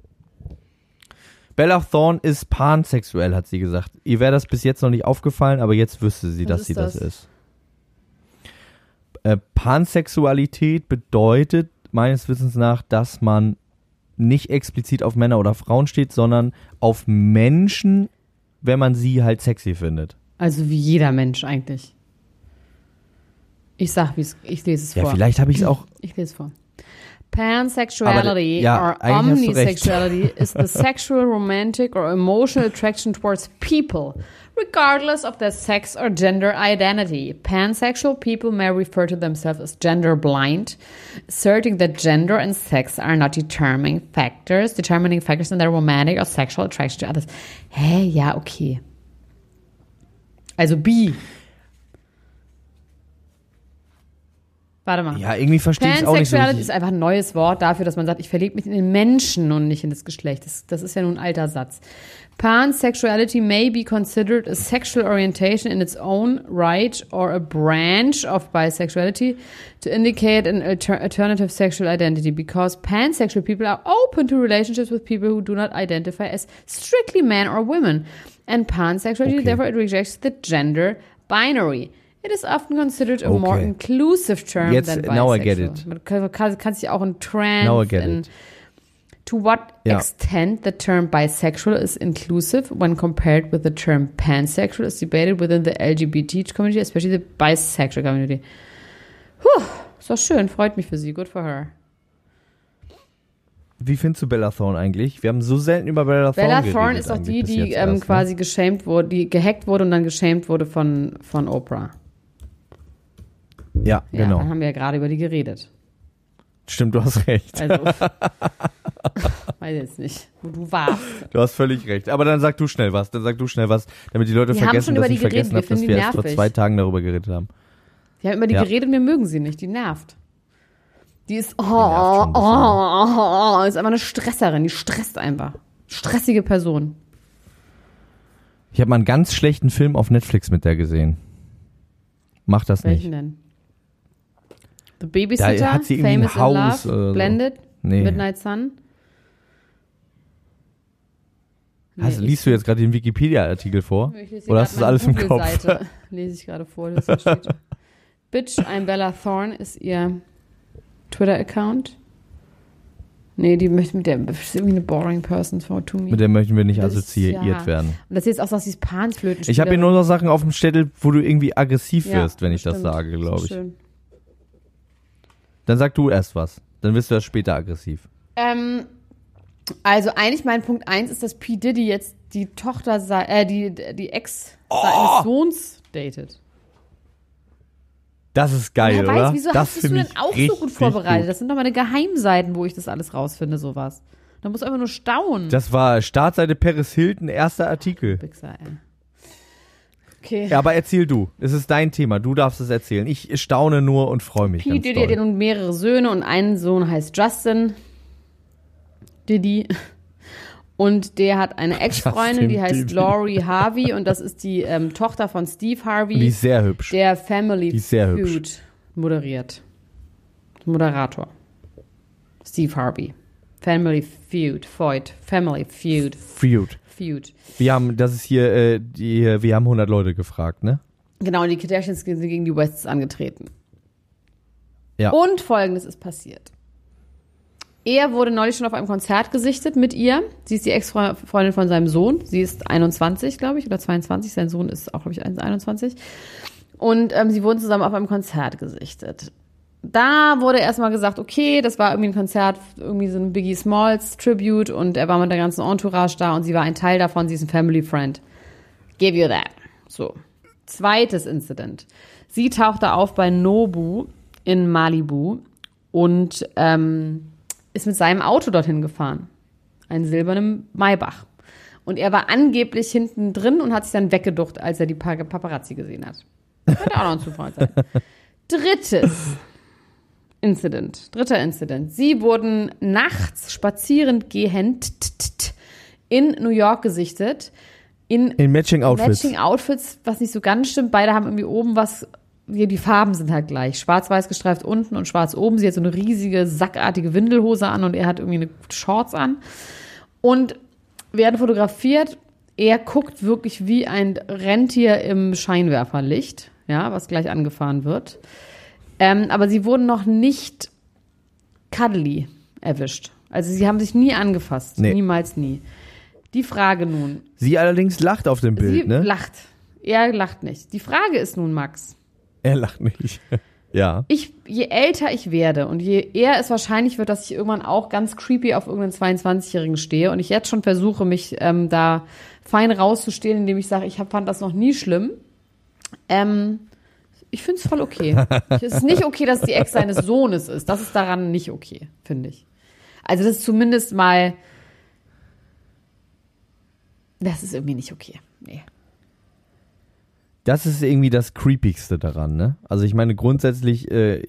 Bella Thorne ist pansexuell, hat sie gesagt. Ihr wäre das bis jetzt noch nicht aufgefallen, aber jetzt wüsste sie, Was dass sie das, das? ist. Äh, Pansexualität bedeutet meines Wissens nach, dass man nicht explizit auf Männer oder Frauen steht, sondern auf Menschen, wenn man sie halt sexy findet. Also wie jeder Mensch eigentlich. Ich sag, wie es, ich lese es Ja, vor. vielleicht habe ich es auch. Ich lese es vor. Pansexuality ja, or eigentlich hast du recht. omnisexuality is the sexual, romantic, or emotional attraction towards people, regardless of their sex or gender identity. Pansexual people may refer to themselves as gender blind, asserting that gender and sex are not determining factors, determining factors in their romantic or sexual attraction to others. Hey, ja, okay. Also bi. Warte mal. Ja, irgendwie verstehe ich es auch nicht so. Ist einfach ein neues Wort dafür, dass man sagt, ich verliebe mich in den Menschen und nicht in das Geschlecht. Das, das ist ja nun ein alter Satz. Pansexuality may be considered a sexual orientation in its own right or a branch of bisexuality to indicate an alter alternative sexual identity because pansexual people are open to relationships with people who do not identify as strictly men or women. And pansexuality, Okay. therefore, it rejects the gender binary. It is often considered a more Okay. inclusive term Jetzt, than bisexual. now I get it. Man kann, kann, kann sich auch in trans Now I get in, it. To what Ja. extent the term bisexual is inclusive when compared with the term pansexual is debated within the LGBT community, especially the bisexual community. Puh, ist doch schön, freut mich für sie, good for her. Wie findest du Bella Thorne eigentlich? Wir haben so selten über Bella Thorne Bella. Thorne ist auch die, die ähm, erst, ne? quasi geschämt wurde, die gehackt wurde und dann geschämt wurde von, von Oprah. Ja, Ja, genau. dann haben wir ja gerade über die geredet. Stimmt, du hast recht. Also, weiß jetzt nicht, wo du warst. Du hast völlig recht. Aber dann sag du schnell was. Dann sag du schnell was, damit die Leute Wir haben vergessen, schon dass über ich die geredet. vergessen Wir habe, dass wir die erst vor zwei Tagen darüber geredet haben. Wir haben über die Ja. geredet, wir mögen sie nicht, die nervt. Die ist, oh, schon ein oh, oh, ist einfach eine Stresserin, die stresst einfach. Stressige Person. Ich habe mal einen ganz schlechten Film auf Netflix mit der gesehen. Mach das Welchen nicht. denn? The Babysitter, Da hat sie irgendwie ein Famous in Haus Love, so. Blended, Nee. Midnight Sun. Hast, Nee, liest du jetzt gerade den Wikipedia-Artikel vor? Oder hast du das alles im Kopf? Lese ich gerade vor, das steht. Bitch, I'm Bella Thorne ist ihr Twitter-Account. Nee, die möchte mit der ist irgendwie eine boring person for to me. Mit der möchten wir nicht Das ist- assoziiert ja. werden. Und das jetzt auch so, sie ist Pansflöten. Ich habe hier nur noch Sachen auf dem Zettel, wo du irgendwie aggressiv Ja, wirst, wenn ich das stimmt. sage, ist glaube ich. schön. Dann sag du erst was. Dann wirst du das später aggressiv. Ähm, also eigentlich mein Punkt eins ist, dass P. Diddy jetzt die Tochter, äh, die, die Ex Oh! seines Sohns datet. Das ist geil, oder? weiß, wieso das hast du denn auch so gut vorbereitet? gut. Das sind doch meine Geheimseiten, wo ich das alles rausfinde, sowas. Da muss einfach nur staunen. Das war Startseite Paris Hilton, erster Artikel. Wichser, ey. Okay. Ja, aber erzähl du. Es ist dein Thema. Du darfst es erzählen. Ich staune nur und freue mich. P. Diddy hat ja nun mehrere Söhne und ein Sohn heißt Justin Diddy. Und der hat eine Ex-Freundin, die heißt Diddy. Lori Harvey und das ist die ähm, Tochter von Steve Harvey. Die ist sehr hübsch. der Family Die ist sehr hübsch. Feud moderiert. Moderator. Steve Harvey. Family Feud. Feud. Family Feud. Feud. Feud. Wir haben, das ist hier, äh, die, wir haben 100 Leute gefragt, ne? Genau, und die Kardashians sind gegen die Wests angetreten. Ja. Und folgendes ist passiert. Er wurde neulich schon auf einem Konzert gesichtet mit ihr. Sie ist die Ex-Freundin von seinem Sohn. Sie ist 21, glaube ich, oder 22. Sein Sohn ist auch, glaube ich, 21. Und ähm, sie wurden zusammen auf einem Konzert gesichtet. Da wurde erstmal gesagt, okay, das war irgendwie ein Konzert, irgendwie so ein Biggie Smalls Tribute und er war mit der ganzen Entourage da und sie war ein Teil davon, sie ist ein Family Friend. Give you that. So. Zweites Incident. Sie tauchte auf bei Nobu in Malibu und ähm, ist mit seinem Auto dorthin gefahren. Einen silbernen Maybach. Und er war angeblich hinten drin und hat sich dann weggeducht, als er die Paparazzi gesehen hat. Könnte auch noch ein Zufall sein. Drittes Incident. Dritter Incident. Sie wurden nachts spazierend gehend in New York gesichtet. In, In Matching Outfits. Matching Outfits, was nicht so ganz stimmt. Beide haben irgendwie oben was, hier die Farben sind halt gleich. Schwarz-weiß gestreift unten und schwarz oben. Sie hat so eine riesige, sackartige Windelhose an und er hat irgendwie eine Shorts an. Und werden fotografiert. Er guckt wirklich wie ein Rentier im Scheinwerferlicht, ja, was gleich angefahren wird. Ähm, aber sie wurden noch nicht cuddly erwischt. Also sie haben sich nie angefasst. Nee. Niemals nie. Die Frage nun. Sie allerdings lacht auf dem Bild, sie ne? lacht. Er lacht nicht. Die Frage ist nun, Max. er lacht nicht. ja. Ich, je älter ich werde und je eher es wahrscheinlich wird, dass ich irgendwann auch ganz creepy auf irgendeinen 22-Jährigen stehe und ich jetzt schon versuche, mich ähm, da fein rauszustehlen, indem ich sage, ich hab, fand das noch nie schlimm. Ähm, ich finde es voll okay. es ist nicht okay, dass die Ex seines Sohnes ist. Das ist daran nicht okay, finde ich. Also das ist zumindest mal. Das ist irgendwie nicht okay. Nee. Das ist irgendwie das Creepigste daran, ne? Also ich meine grundsätzlich äh,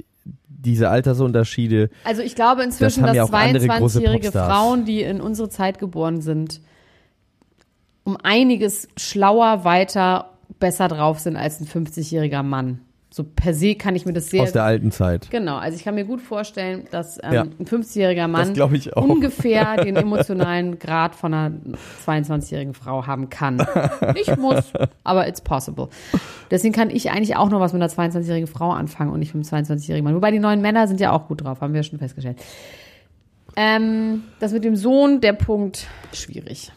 diese Altersunterschiede. Also ich glaube inzwischen, ja dass auch andere große 22-jährige Popstars. Frauen, die in unsere Zeit geboren sind, um einiges schlauer, weiter, besser drauf sind als ein 50-jähriger Mann. So per se kann ich mir das sehr aus der alten Zeit. Genau, also ich kann mir gut vorstellen, dass ähm, Ja. ein 50-jähriger Mann ungefähr den emotionalen Grad von einer 22-jährigen Frau haben kann. Nicht muss, aber it's possible. Deswegen kann ich eigentlich auch noch was mit einer 22-jährigen Frau anfangen und nicht mit einem 22-jährigen Mann. Wobei die neuen Männer sind ja auch gut drauf, haben wir schon festgestellt. Ähm, das mit dem Sohn, der Punkt, schwierig.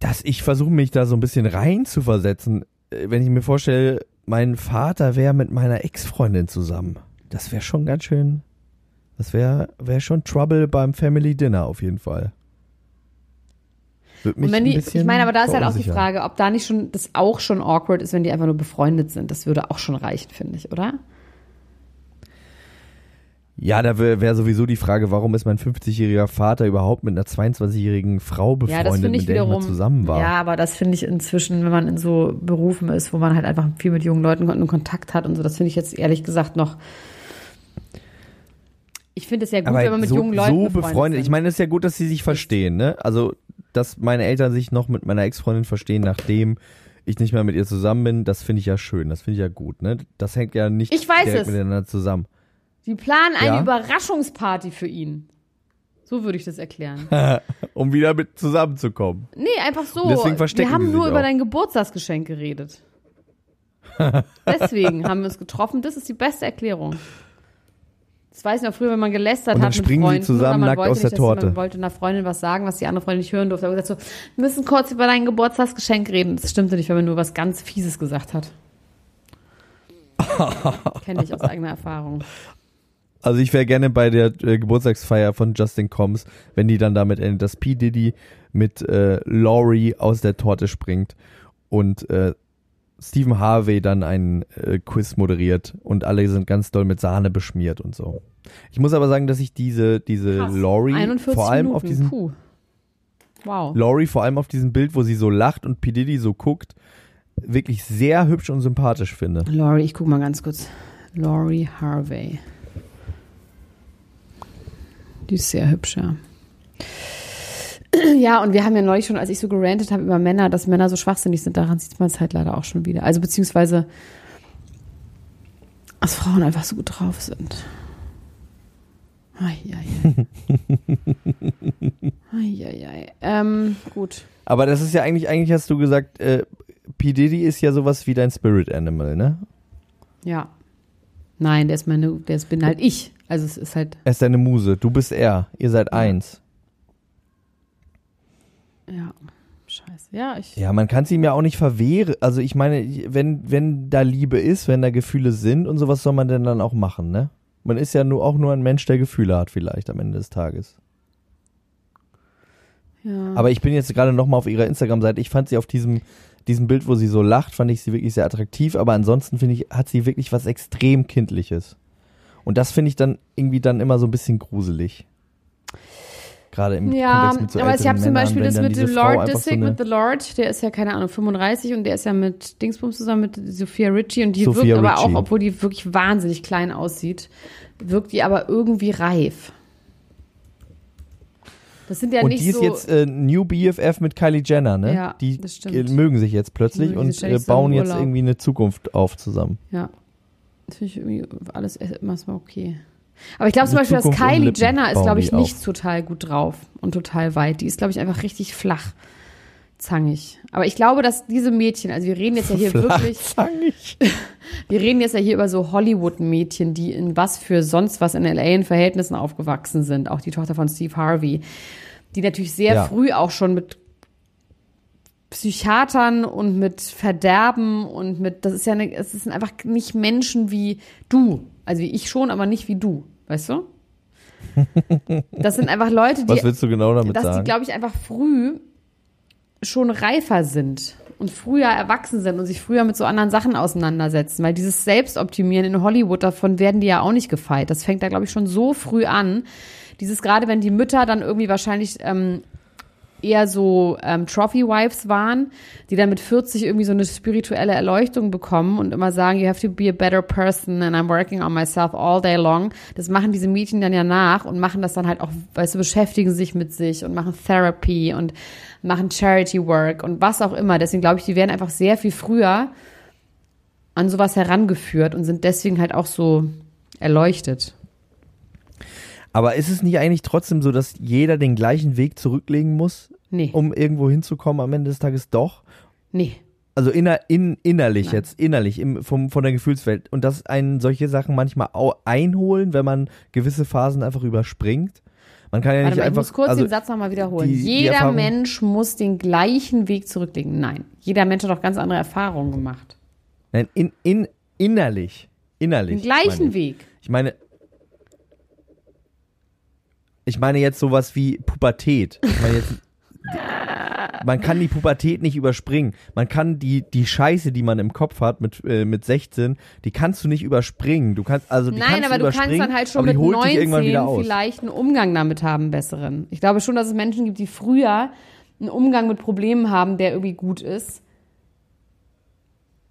dass ich versuche mich da so ein bisschen rein zu versetzen, äh, wenn ich mir vorstelle, mein Vater wäre mit meiner Ex-Freundin zusammen. Das wäre schon ganz schön. Das wäre wär schon Trouble beim Family Dinner auf jeden Fall. Würde mich Und die, ich meine, aber da ist halt auch die. Frage, ob da nicht schon, das auch schon awkward ist, wenn die einfach nur befreundet sind. Das würde auch schon reichen, finde ich, oder? Ja, da wäre wär sowieso die Frage, warum ist mein 50-jähriger Vater überhaupt mit einer 22-jährigen Frau Ja, befreundet, ich mit der ich wiederum. mal zusammen war? Ja, aber das finde ich inzwischen, wenn man in so Berufen ist, wo man halt einfach viel mit jungen Leuten in Kontakt hat und so, das finde ich jetzt ehrlich gesagt noch. Ich finde es ja gut, aber wenn man mit so, jungen Leuten so befreundet, befreundet. Ich meine, es ist ja gut, dass sie sich verstehen, ne? Also, dass meine Eltern sich noch mit meiner Ex-Freundin verstehen, nachdem ich nicht mehr mit ihr zusammen bin, das finde ich ja schön, das finde ich ja gut, ne? Das hängt ja nicht Ich weiß direkt es. miteinander zusammen. Die planen eine Ja. Überraschungsparty für ihn. So würde ich das erklären. Um wieder mit zusammenzukommen. Nee, einfach so. Und deswegen verstecken wir haben nur über auch. dein Geburtstagsgeschenk geredet. Deswegen haben wir uns getroffen. Das ist die beste Erklärung. Das weiß ich noch früher, wenn man gelästert Und dann hat mit springen Freunden. zusammen oder man nackt wollte aus nicht, der Torte. Man wollte einer Freundin was sagen, was die andere Freundin nicht hören durfte. Aber gesagt so, wir müssen kurz über dein Geburtstagsgeschenk reden. Das stimmte nicht, weil man nur was ganz Fieses gesagt hat. Kenne ich aus eigener Erfahrung. Also ich wäre gerne bei der äh, Geburtstagsfeier von Justin Combs, wenn die dann damit endet, dass P. Diddy mit äh, Laurie aus der Torte springt und äh, Stephen Harvey dann einen äh, Quiz moderiert und alle sind ganz doll mit Sahne beschmiert und so. Ich muss aber sagen, dass ich diese, diese Krass. Laurie 41 vor allem Minuten. auf diesen Puh. Wow. Laurie vor allem auf diesem Bild, wo sie so lacht und P. Diddy so guckt, wirklich sehr hübsch und sympathisch finde. Laurie, ich guck mal ganz kurz. Laurie Harvey. Die ist sehr hübsch, ja. Ja, und wir haben ja neulich schon, als ich so gerantet habe über Männer, dass Männer so schwachsinnig sind, daran sieht man es halt leider auch schon wieder. Also beziehungsweise, dass Frauen einfach so gut drauf sind. Eieiei. Eieiei. Ähm, gut. Aber das ist ja eigentlich, eigentlich hast du gesagt, äh, P. Diddy ist ja sowas wie dein Spirit Animal, ne? Ja. Nein, der ist meine, der ist, bin halt ich. Also es ist halt, Er ist deine Muse, du bist er, ihr seid Ja. eins. ja, scheiße. Ja, ich. Ja, man kann es ihm ja auch nicht verwehren. Also ich meine, wenn, wenn da Liebe ist, wenn da Gefühle sind und sowas soll man denn dann auch machen, ne? Man ist ja nur auch nur ein Mensch, der Gefühle hat vielleicht am Ende des Tages. Ja. Aber ich bin jetzt gerade noch mal auf ihrer Instagram-Seite. Ich fand sie auf diesem, diesem Bild, wo sie so lacht, fand ich sie wirklich sehr attraktiv. Aber ansonsten finde ich, hat sie wirklich was extrem Kindliches. Und das finde ich dann irgendwie dann immer so ein bisschen gruselig. Gerade im Ja, Kontext mit so aber ich habe zum Beispiel das mit dem Lord Disick, so mit The Lord, der ist ja, keine Ahnung, 35 und der ist ja mit Dingsbums zusammen mit Sophia Ritchie und die Sophia wirkt aber Ritchie. auch, obwohl die wirklich wahnsinnig klein aussieht, wirkt die aber irgendwie reif. Das sind ja und nicht die ist so. jetzt äh, New BFF mit Kylie Jenner, ne? Ja, die das stimmt. äh, mögen sich jetzt plötzlich und äh, bauen jetzt irgendwie eine Zukunft auf zusammen. ja. Das finde ich irgendwie alles erstmal okay. Aber ich glaube zum Beispiel, dass Kylie Lippen Jenner ist, glaube ich, die auf. nicht total gut drauf und total weit. Die ist, glaube ich, einfach richtig flach. Zangig. Aber ich glaube, dass diese Mädchen, also wir reden jetzt ja hier wirklich, Flachzangig. wir reden jetzt ja hier über so Hollywood-Mädchen, die in was für sonst was in LA in Verhältnissen aufgewachsen sind. Auch die Tochter von Steve Harvey. Die natürlich sehr Ja. früh auch schon mit Psychiatern und mit Verderben und mit, das ist ja eine, es sind einfach nicht Menschen wie du. Also wie ich schon, aber nicht wie du. Weißt du? Das sind einfach Leute, die Was willst du genau damit dass die, sagen? glaube ich, einfach früh schon reifer sind und früher erwachsen sind und sich früher mit so anderen Sachen auseinandersetzen. Weil dieses Selbstoptimieren in Hollywood, davon werden die ja auch nicht gefeit. Das fängt da, glaube ich, schon so früh an. Dieses, gerade wenn die Mütter dann irgendwie wahrscheinlich ähm, eher so ähm, Trophy-Wives waren, die dann mit 40 irgendwie so eine spirituelle Erleuchtung bekommen und immer sagen, you have to be a better person and I'm working on myself all day long. Das machen diese Mädchen dann ja nach und machen das dann halt auch, weißt du, beschäftigen sich mit sich und machen Therapy und machen Charity Work und was auch immer. Deswegen glaube ich, die werden einfach sehr viel früher an sowas herangeführt und sind deswegen halt auch so erleuchtet. Aber ist es nicht eigentlich trotzdem so, dass jeder den gleichen Weg zurücklegen muss, Nee, um irgendwo hinzukommen am Ende des Tages doch? nee. Also inner, in, innerlich Nein. jetzt, innerlich, im, vom, von der Gefühlswelt. Und dass einen solche Sachen manchmal einholen, wenn man gewisse Phasen einfach überspringt. Man kann ja Warte nicht mal, ich einfach. muss kurz also, den Satz nochmal wiederholen. die- die Jeder Erfahrung- Mensch muss den gleichen Weg zurücklegen. Nein, jeder Mensch hat doch ganz andere Erfahrungen gemacht. Nein, in, in, innerlich. Innerlich. Den gleichen ich. Weg. Ich meine. Ich meine jetzt sowas wie Pubertät. Ich meine jetzt. Man kann die Pubertät nicht überspringen. Man kann die, die Scheiße, die man im Kopf hat mit, äh, mit 16, die kannst du nicht überspringen. Du kannst, also die Nein, kannst aber du kannst dann halt schon mit holt dich irgendwann 19 wieder aus. vielleicht einen Umgang damit haben, besseren. Ich glaube schon, dass es Menschen gibt, die früher einen Umgang mit Problemen haben, der irgendwie gut ist.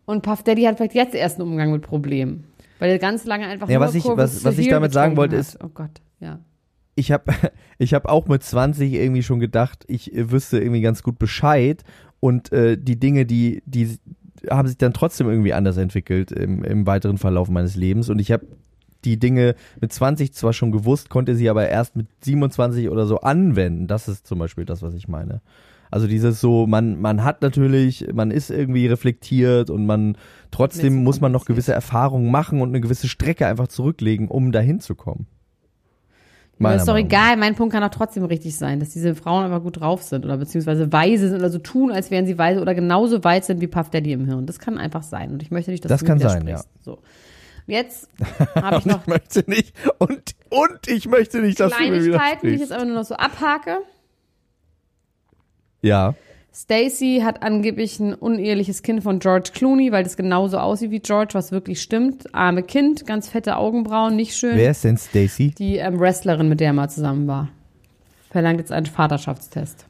Und Puff Daddy hat vielleicht jetzt erst einen Umgang mit Problemen. Weil er ganz lange einfach Ja, nur was ich- was- was ich damit sagen wollte, hat. ist- Oh Gott, ja. Ich habe ich hab auch mit 20 irgendwie schon gedacht, ich äh, wüsste irgendwie ganz gut Bescheid und äh, die Dinge, die, die haben sich dann trotzdem irgendwie anders entwickelt im, im weiteren Verlauf meines Lebens und ich habe die Dinge mit 20 zwar schon gewusst, konnte sie aber erst mit 27 oder so anwenden. Das ist zum Beispiel das, was ich meine. Also dieses so, man, man hat natürlich, man ist irgendwie reflektiert und man trotzdem muss man noch gewisse Erfahrungen machen und eine gewisse Strecke einfach zurücklegen, um dahin zu kommen. Meiner ist doch Meinung egal, mein Punkt kann auch trotzdem richtig sein, dass diese Frauen einfach gut drauf sind oder beziehungsweise weise sind oder so tun, als wären sie weise oder genauso weit sind wie Puff Daddy im Hirn. Das kann einfach sein und ich möchte nicht, dass Das du kann sein, widersprichst. So. Jetzt habe ich noch ich möchte nicht und und ich möchte nicht, dass du mir Kleinigkeiten, die ich jetzt aber nur noch so abhake. Ja, Stacy hat angeblich ein uneheliches Kind von George Clooney, weil das genauso aussieht wie George, was wirklich stimmt. Arme Kind, ganz fette Augenbrauen, nicht schön. wer ist denn Stacy? Die ähm, Wrestlerin, mit der er mal zusammen war. Verlangt jetzt einen Vaterschaftstest.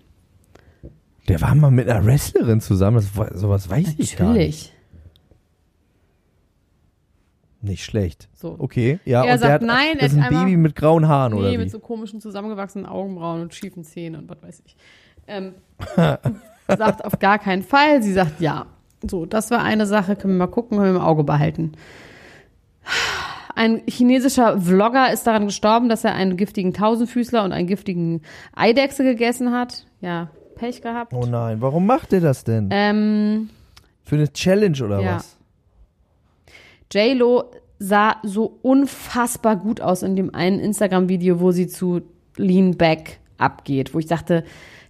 Der war mal mit einer Wrestlerin zusammen. Das, war- sowas weiß ich gar nicht. Natürlich. Nicht schlecht. So. Okay, ja. Er und sagt der hat, nein, das ist ein Baby mit grauen Haaren oder Nee, mit so komischen zusammengewachsenen Augenbrauen und schiefen Zähnen und was weiß ich. Ähm, sagt auf gar keinen Fall. Sie sagt ja. So, das war eine Sache. Können wir mal gucken, können wir im Auge behalten. Ein chinesischer Vlogger ist daran gestorben, dass er einen giftigen Tausendfüßler und einen giftigen Eidechse gegessen hat. Ja, Pech gehabt. oh nein, warum macht er das denn? Ähm, Für eine Challenge oder ja. was? J-Lo sah so unfassbar gut aus in dem einen Instagram-Video, wo sie zu Lean Back abgeht, wo ich dachte,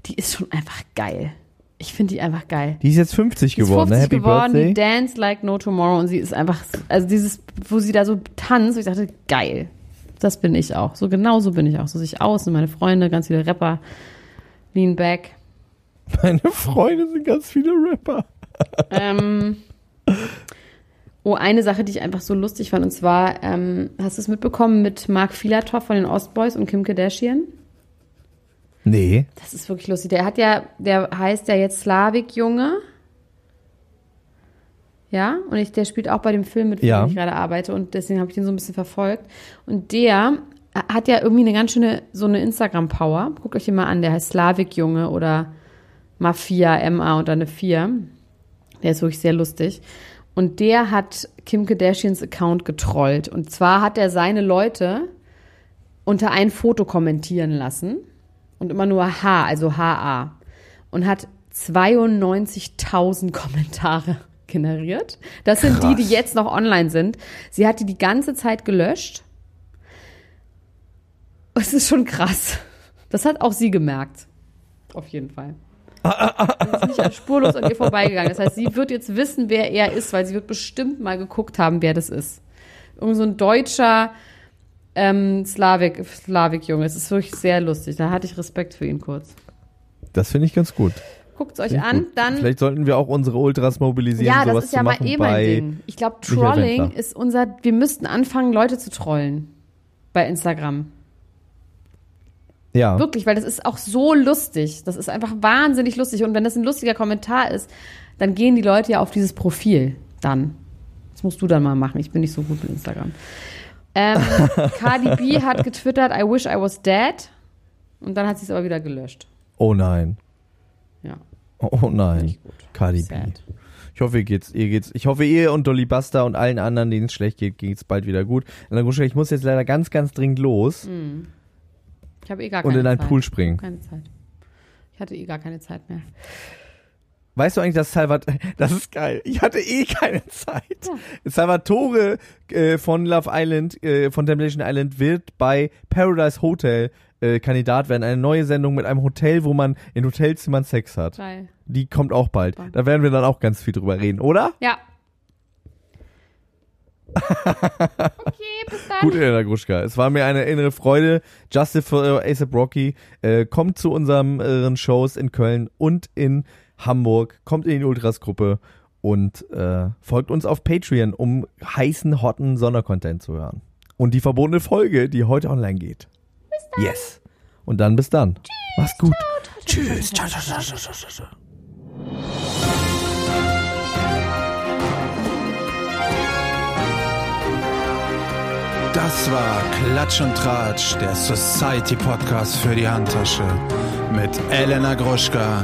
die ist schon einfach geil. Ich finde die einfach geil. Die ist jetzt 50 Die ist geworden, 50 ne? Happy geworden, Birthday. die dance like no tomorrow und sie ist einfach, also dieses, wo sie da so tanzt, ich dachte, geil. Das bin ich auch. So genau so bin ich auch. So sehe ich aus und meine Freunde, ganz viele Rapper. Lean Back. Meine Freunde sind ganz viele Rapper. Ähm, oh, eine Sache, die ich einfach so lustig fand, und zwar, ähm, hast du es mitbekommen mit Mark Filatov von den Ostboys und Kim Kardashian? Nee. Das ist wirklich lustig. Der hat ja, der heißt ja jetzt Slavik-Junge. Ja, und ich, der spielt auch bei dem Film mit, Ja. dem ich gerade arbeite und deswegen habe ich den so ein bisschen verfolgt. Und der hat ja irgendwie eine ganz schöne, so eine Instagram-Power. Guckt euch den mal an, der heißt Slavik-Junge oder Mafia, MA und dann eine 4. Der ist wirklich sehr lustig. Und der hat Kim Kardashians Account getrollt. Und zwar hat er seine Leute unter ein Foto kommentieren lassen. Und immer nur H, also HA. Und hat 92.000 Kommentare generiert. Das sind die, die jetzt noch online sind. Sie hat die die ganze Zeit gelöscht. Es ist schon krass. Das hat auch sie gemerkt. Auf jeden Fall. Sie ist nicht spurlos an ihr vorbeigegangen. Das heißt, sie wird jetzt wissen, wer er ist, weil sie wird bestimmt mal geguckt haben, wer das ist. Irgend so ein deutscher ähm, Slavik, Slavik-Junge. Es ist wirklich sehr lustig. Da hatte ich Respekt für ihn kurz. Das finde ich ganz gut. Guckt es euch an, gut. dann. Vielleicht sollten wir auch unsere Ultras mobilisieren, Ja, sowas das ist ja mal eh mein Ding. Ich glaube, Trolling ist unser. Wir müssten anfangen, Leute zu trollen. Bei Instagram. Ja. Wirklich, weil das ist auch so lustig. Das ist einfach wahnsinnig lustig. Und wenn das ein lustiger Kommentar ist, dann gehen die Leute ja auf dieses Profil dann. Das musst du dann mal machen. Ich bin nicht so gut mit Instagram. Ähm, Cardi B hat getwittert, I wish I was dead. Und dann hat sie es aber wieder gelöscht. Oh nein. Ja, Oh nein. nicht gut. Cardi B. Sad. Ich hoffe, ihr geht's, ihr geht's. Ich hoffe, ihr und Dolly Buster und allen anderen, denen es schlecht geht, geht's bald wieder gut. Ich muss jetzt leider ganz, ganz dringend los Ich habe eh gar und keine in einen Zeit. Pool springen. Keine Zeit. Ich hatte eh gar keine Zeit mehr. Weißt du eigentlich, dass Salvatore, das ist geil. Ich hatte eh keine Zeit. Salvatore äh, von Love Island, äh, von Temptation Island wird bei Paradise Hotel äh, Kandidat werden. Eine neue Sendung mit einem Hotel, wo man in Hotelzimmern Sex hat. Geil. Die kommt auch bald. Da werden wir dann auch ganz viel drüber reden, oder? Ja. okay, bis dann. Gut, Elena Gruschka. Es war mir eine innere Freude. Justice für ASAP Rocky. Äh, kommt zu unseren äh, Shows in Köln und in Hamburg. Kommt in die Ultras-Gruppe und äh, folgt uns auf Patreon, um heißen, hotten Sondercontent zu hören. Und die verbotene Folge, die heute online geht. Bis dann. Yes. Und dann bis dann. Mach's gut. Tschüss. Ciao, ciao, ciao, ciao, ciao, ciao. Das war Klatsch und Tratsch, der Society Podcast für die Handtasche mit Elena Gruschka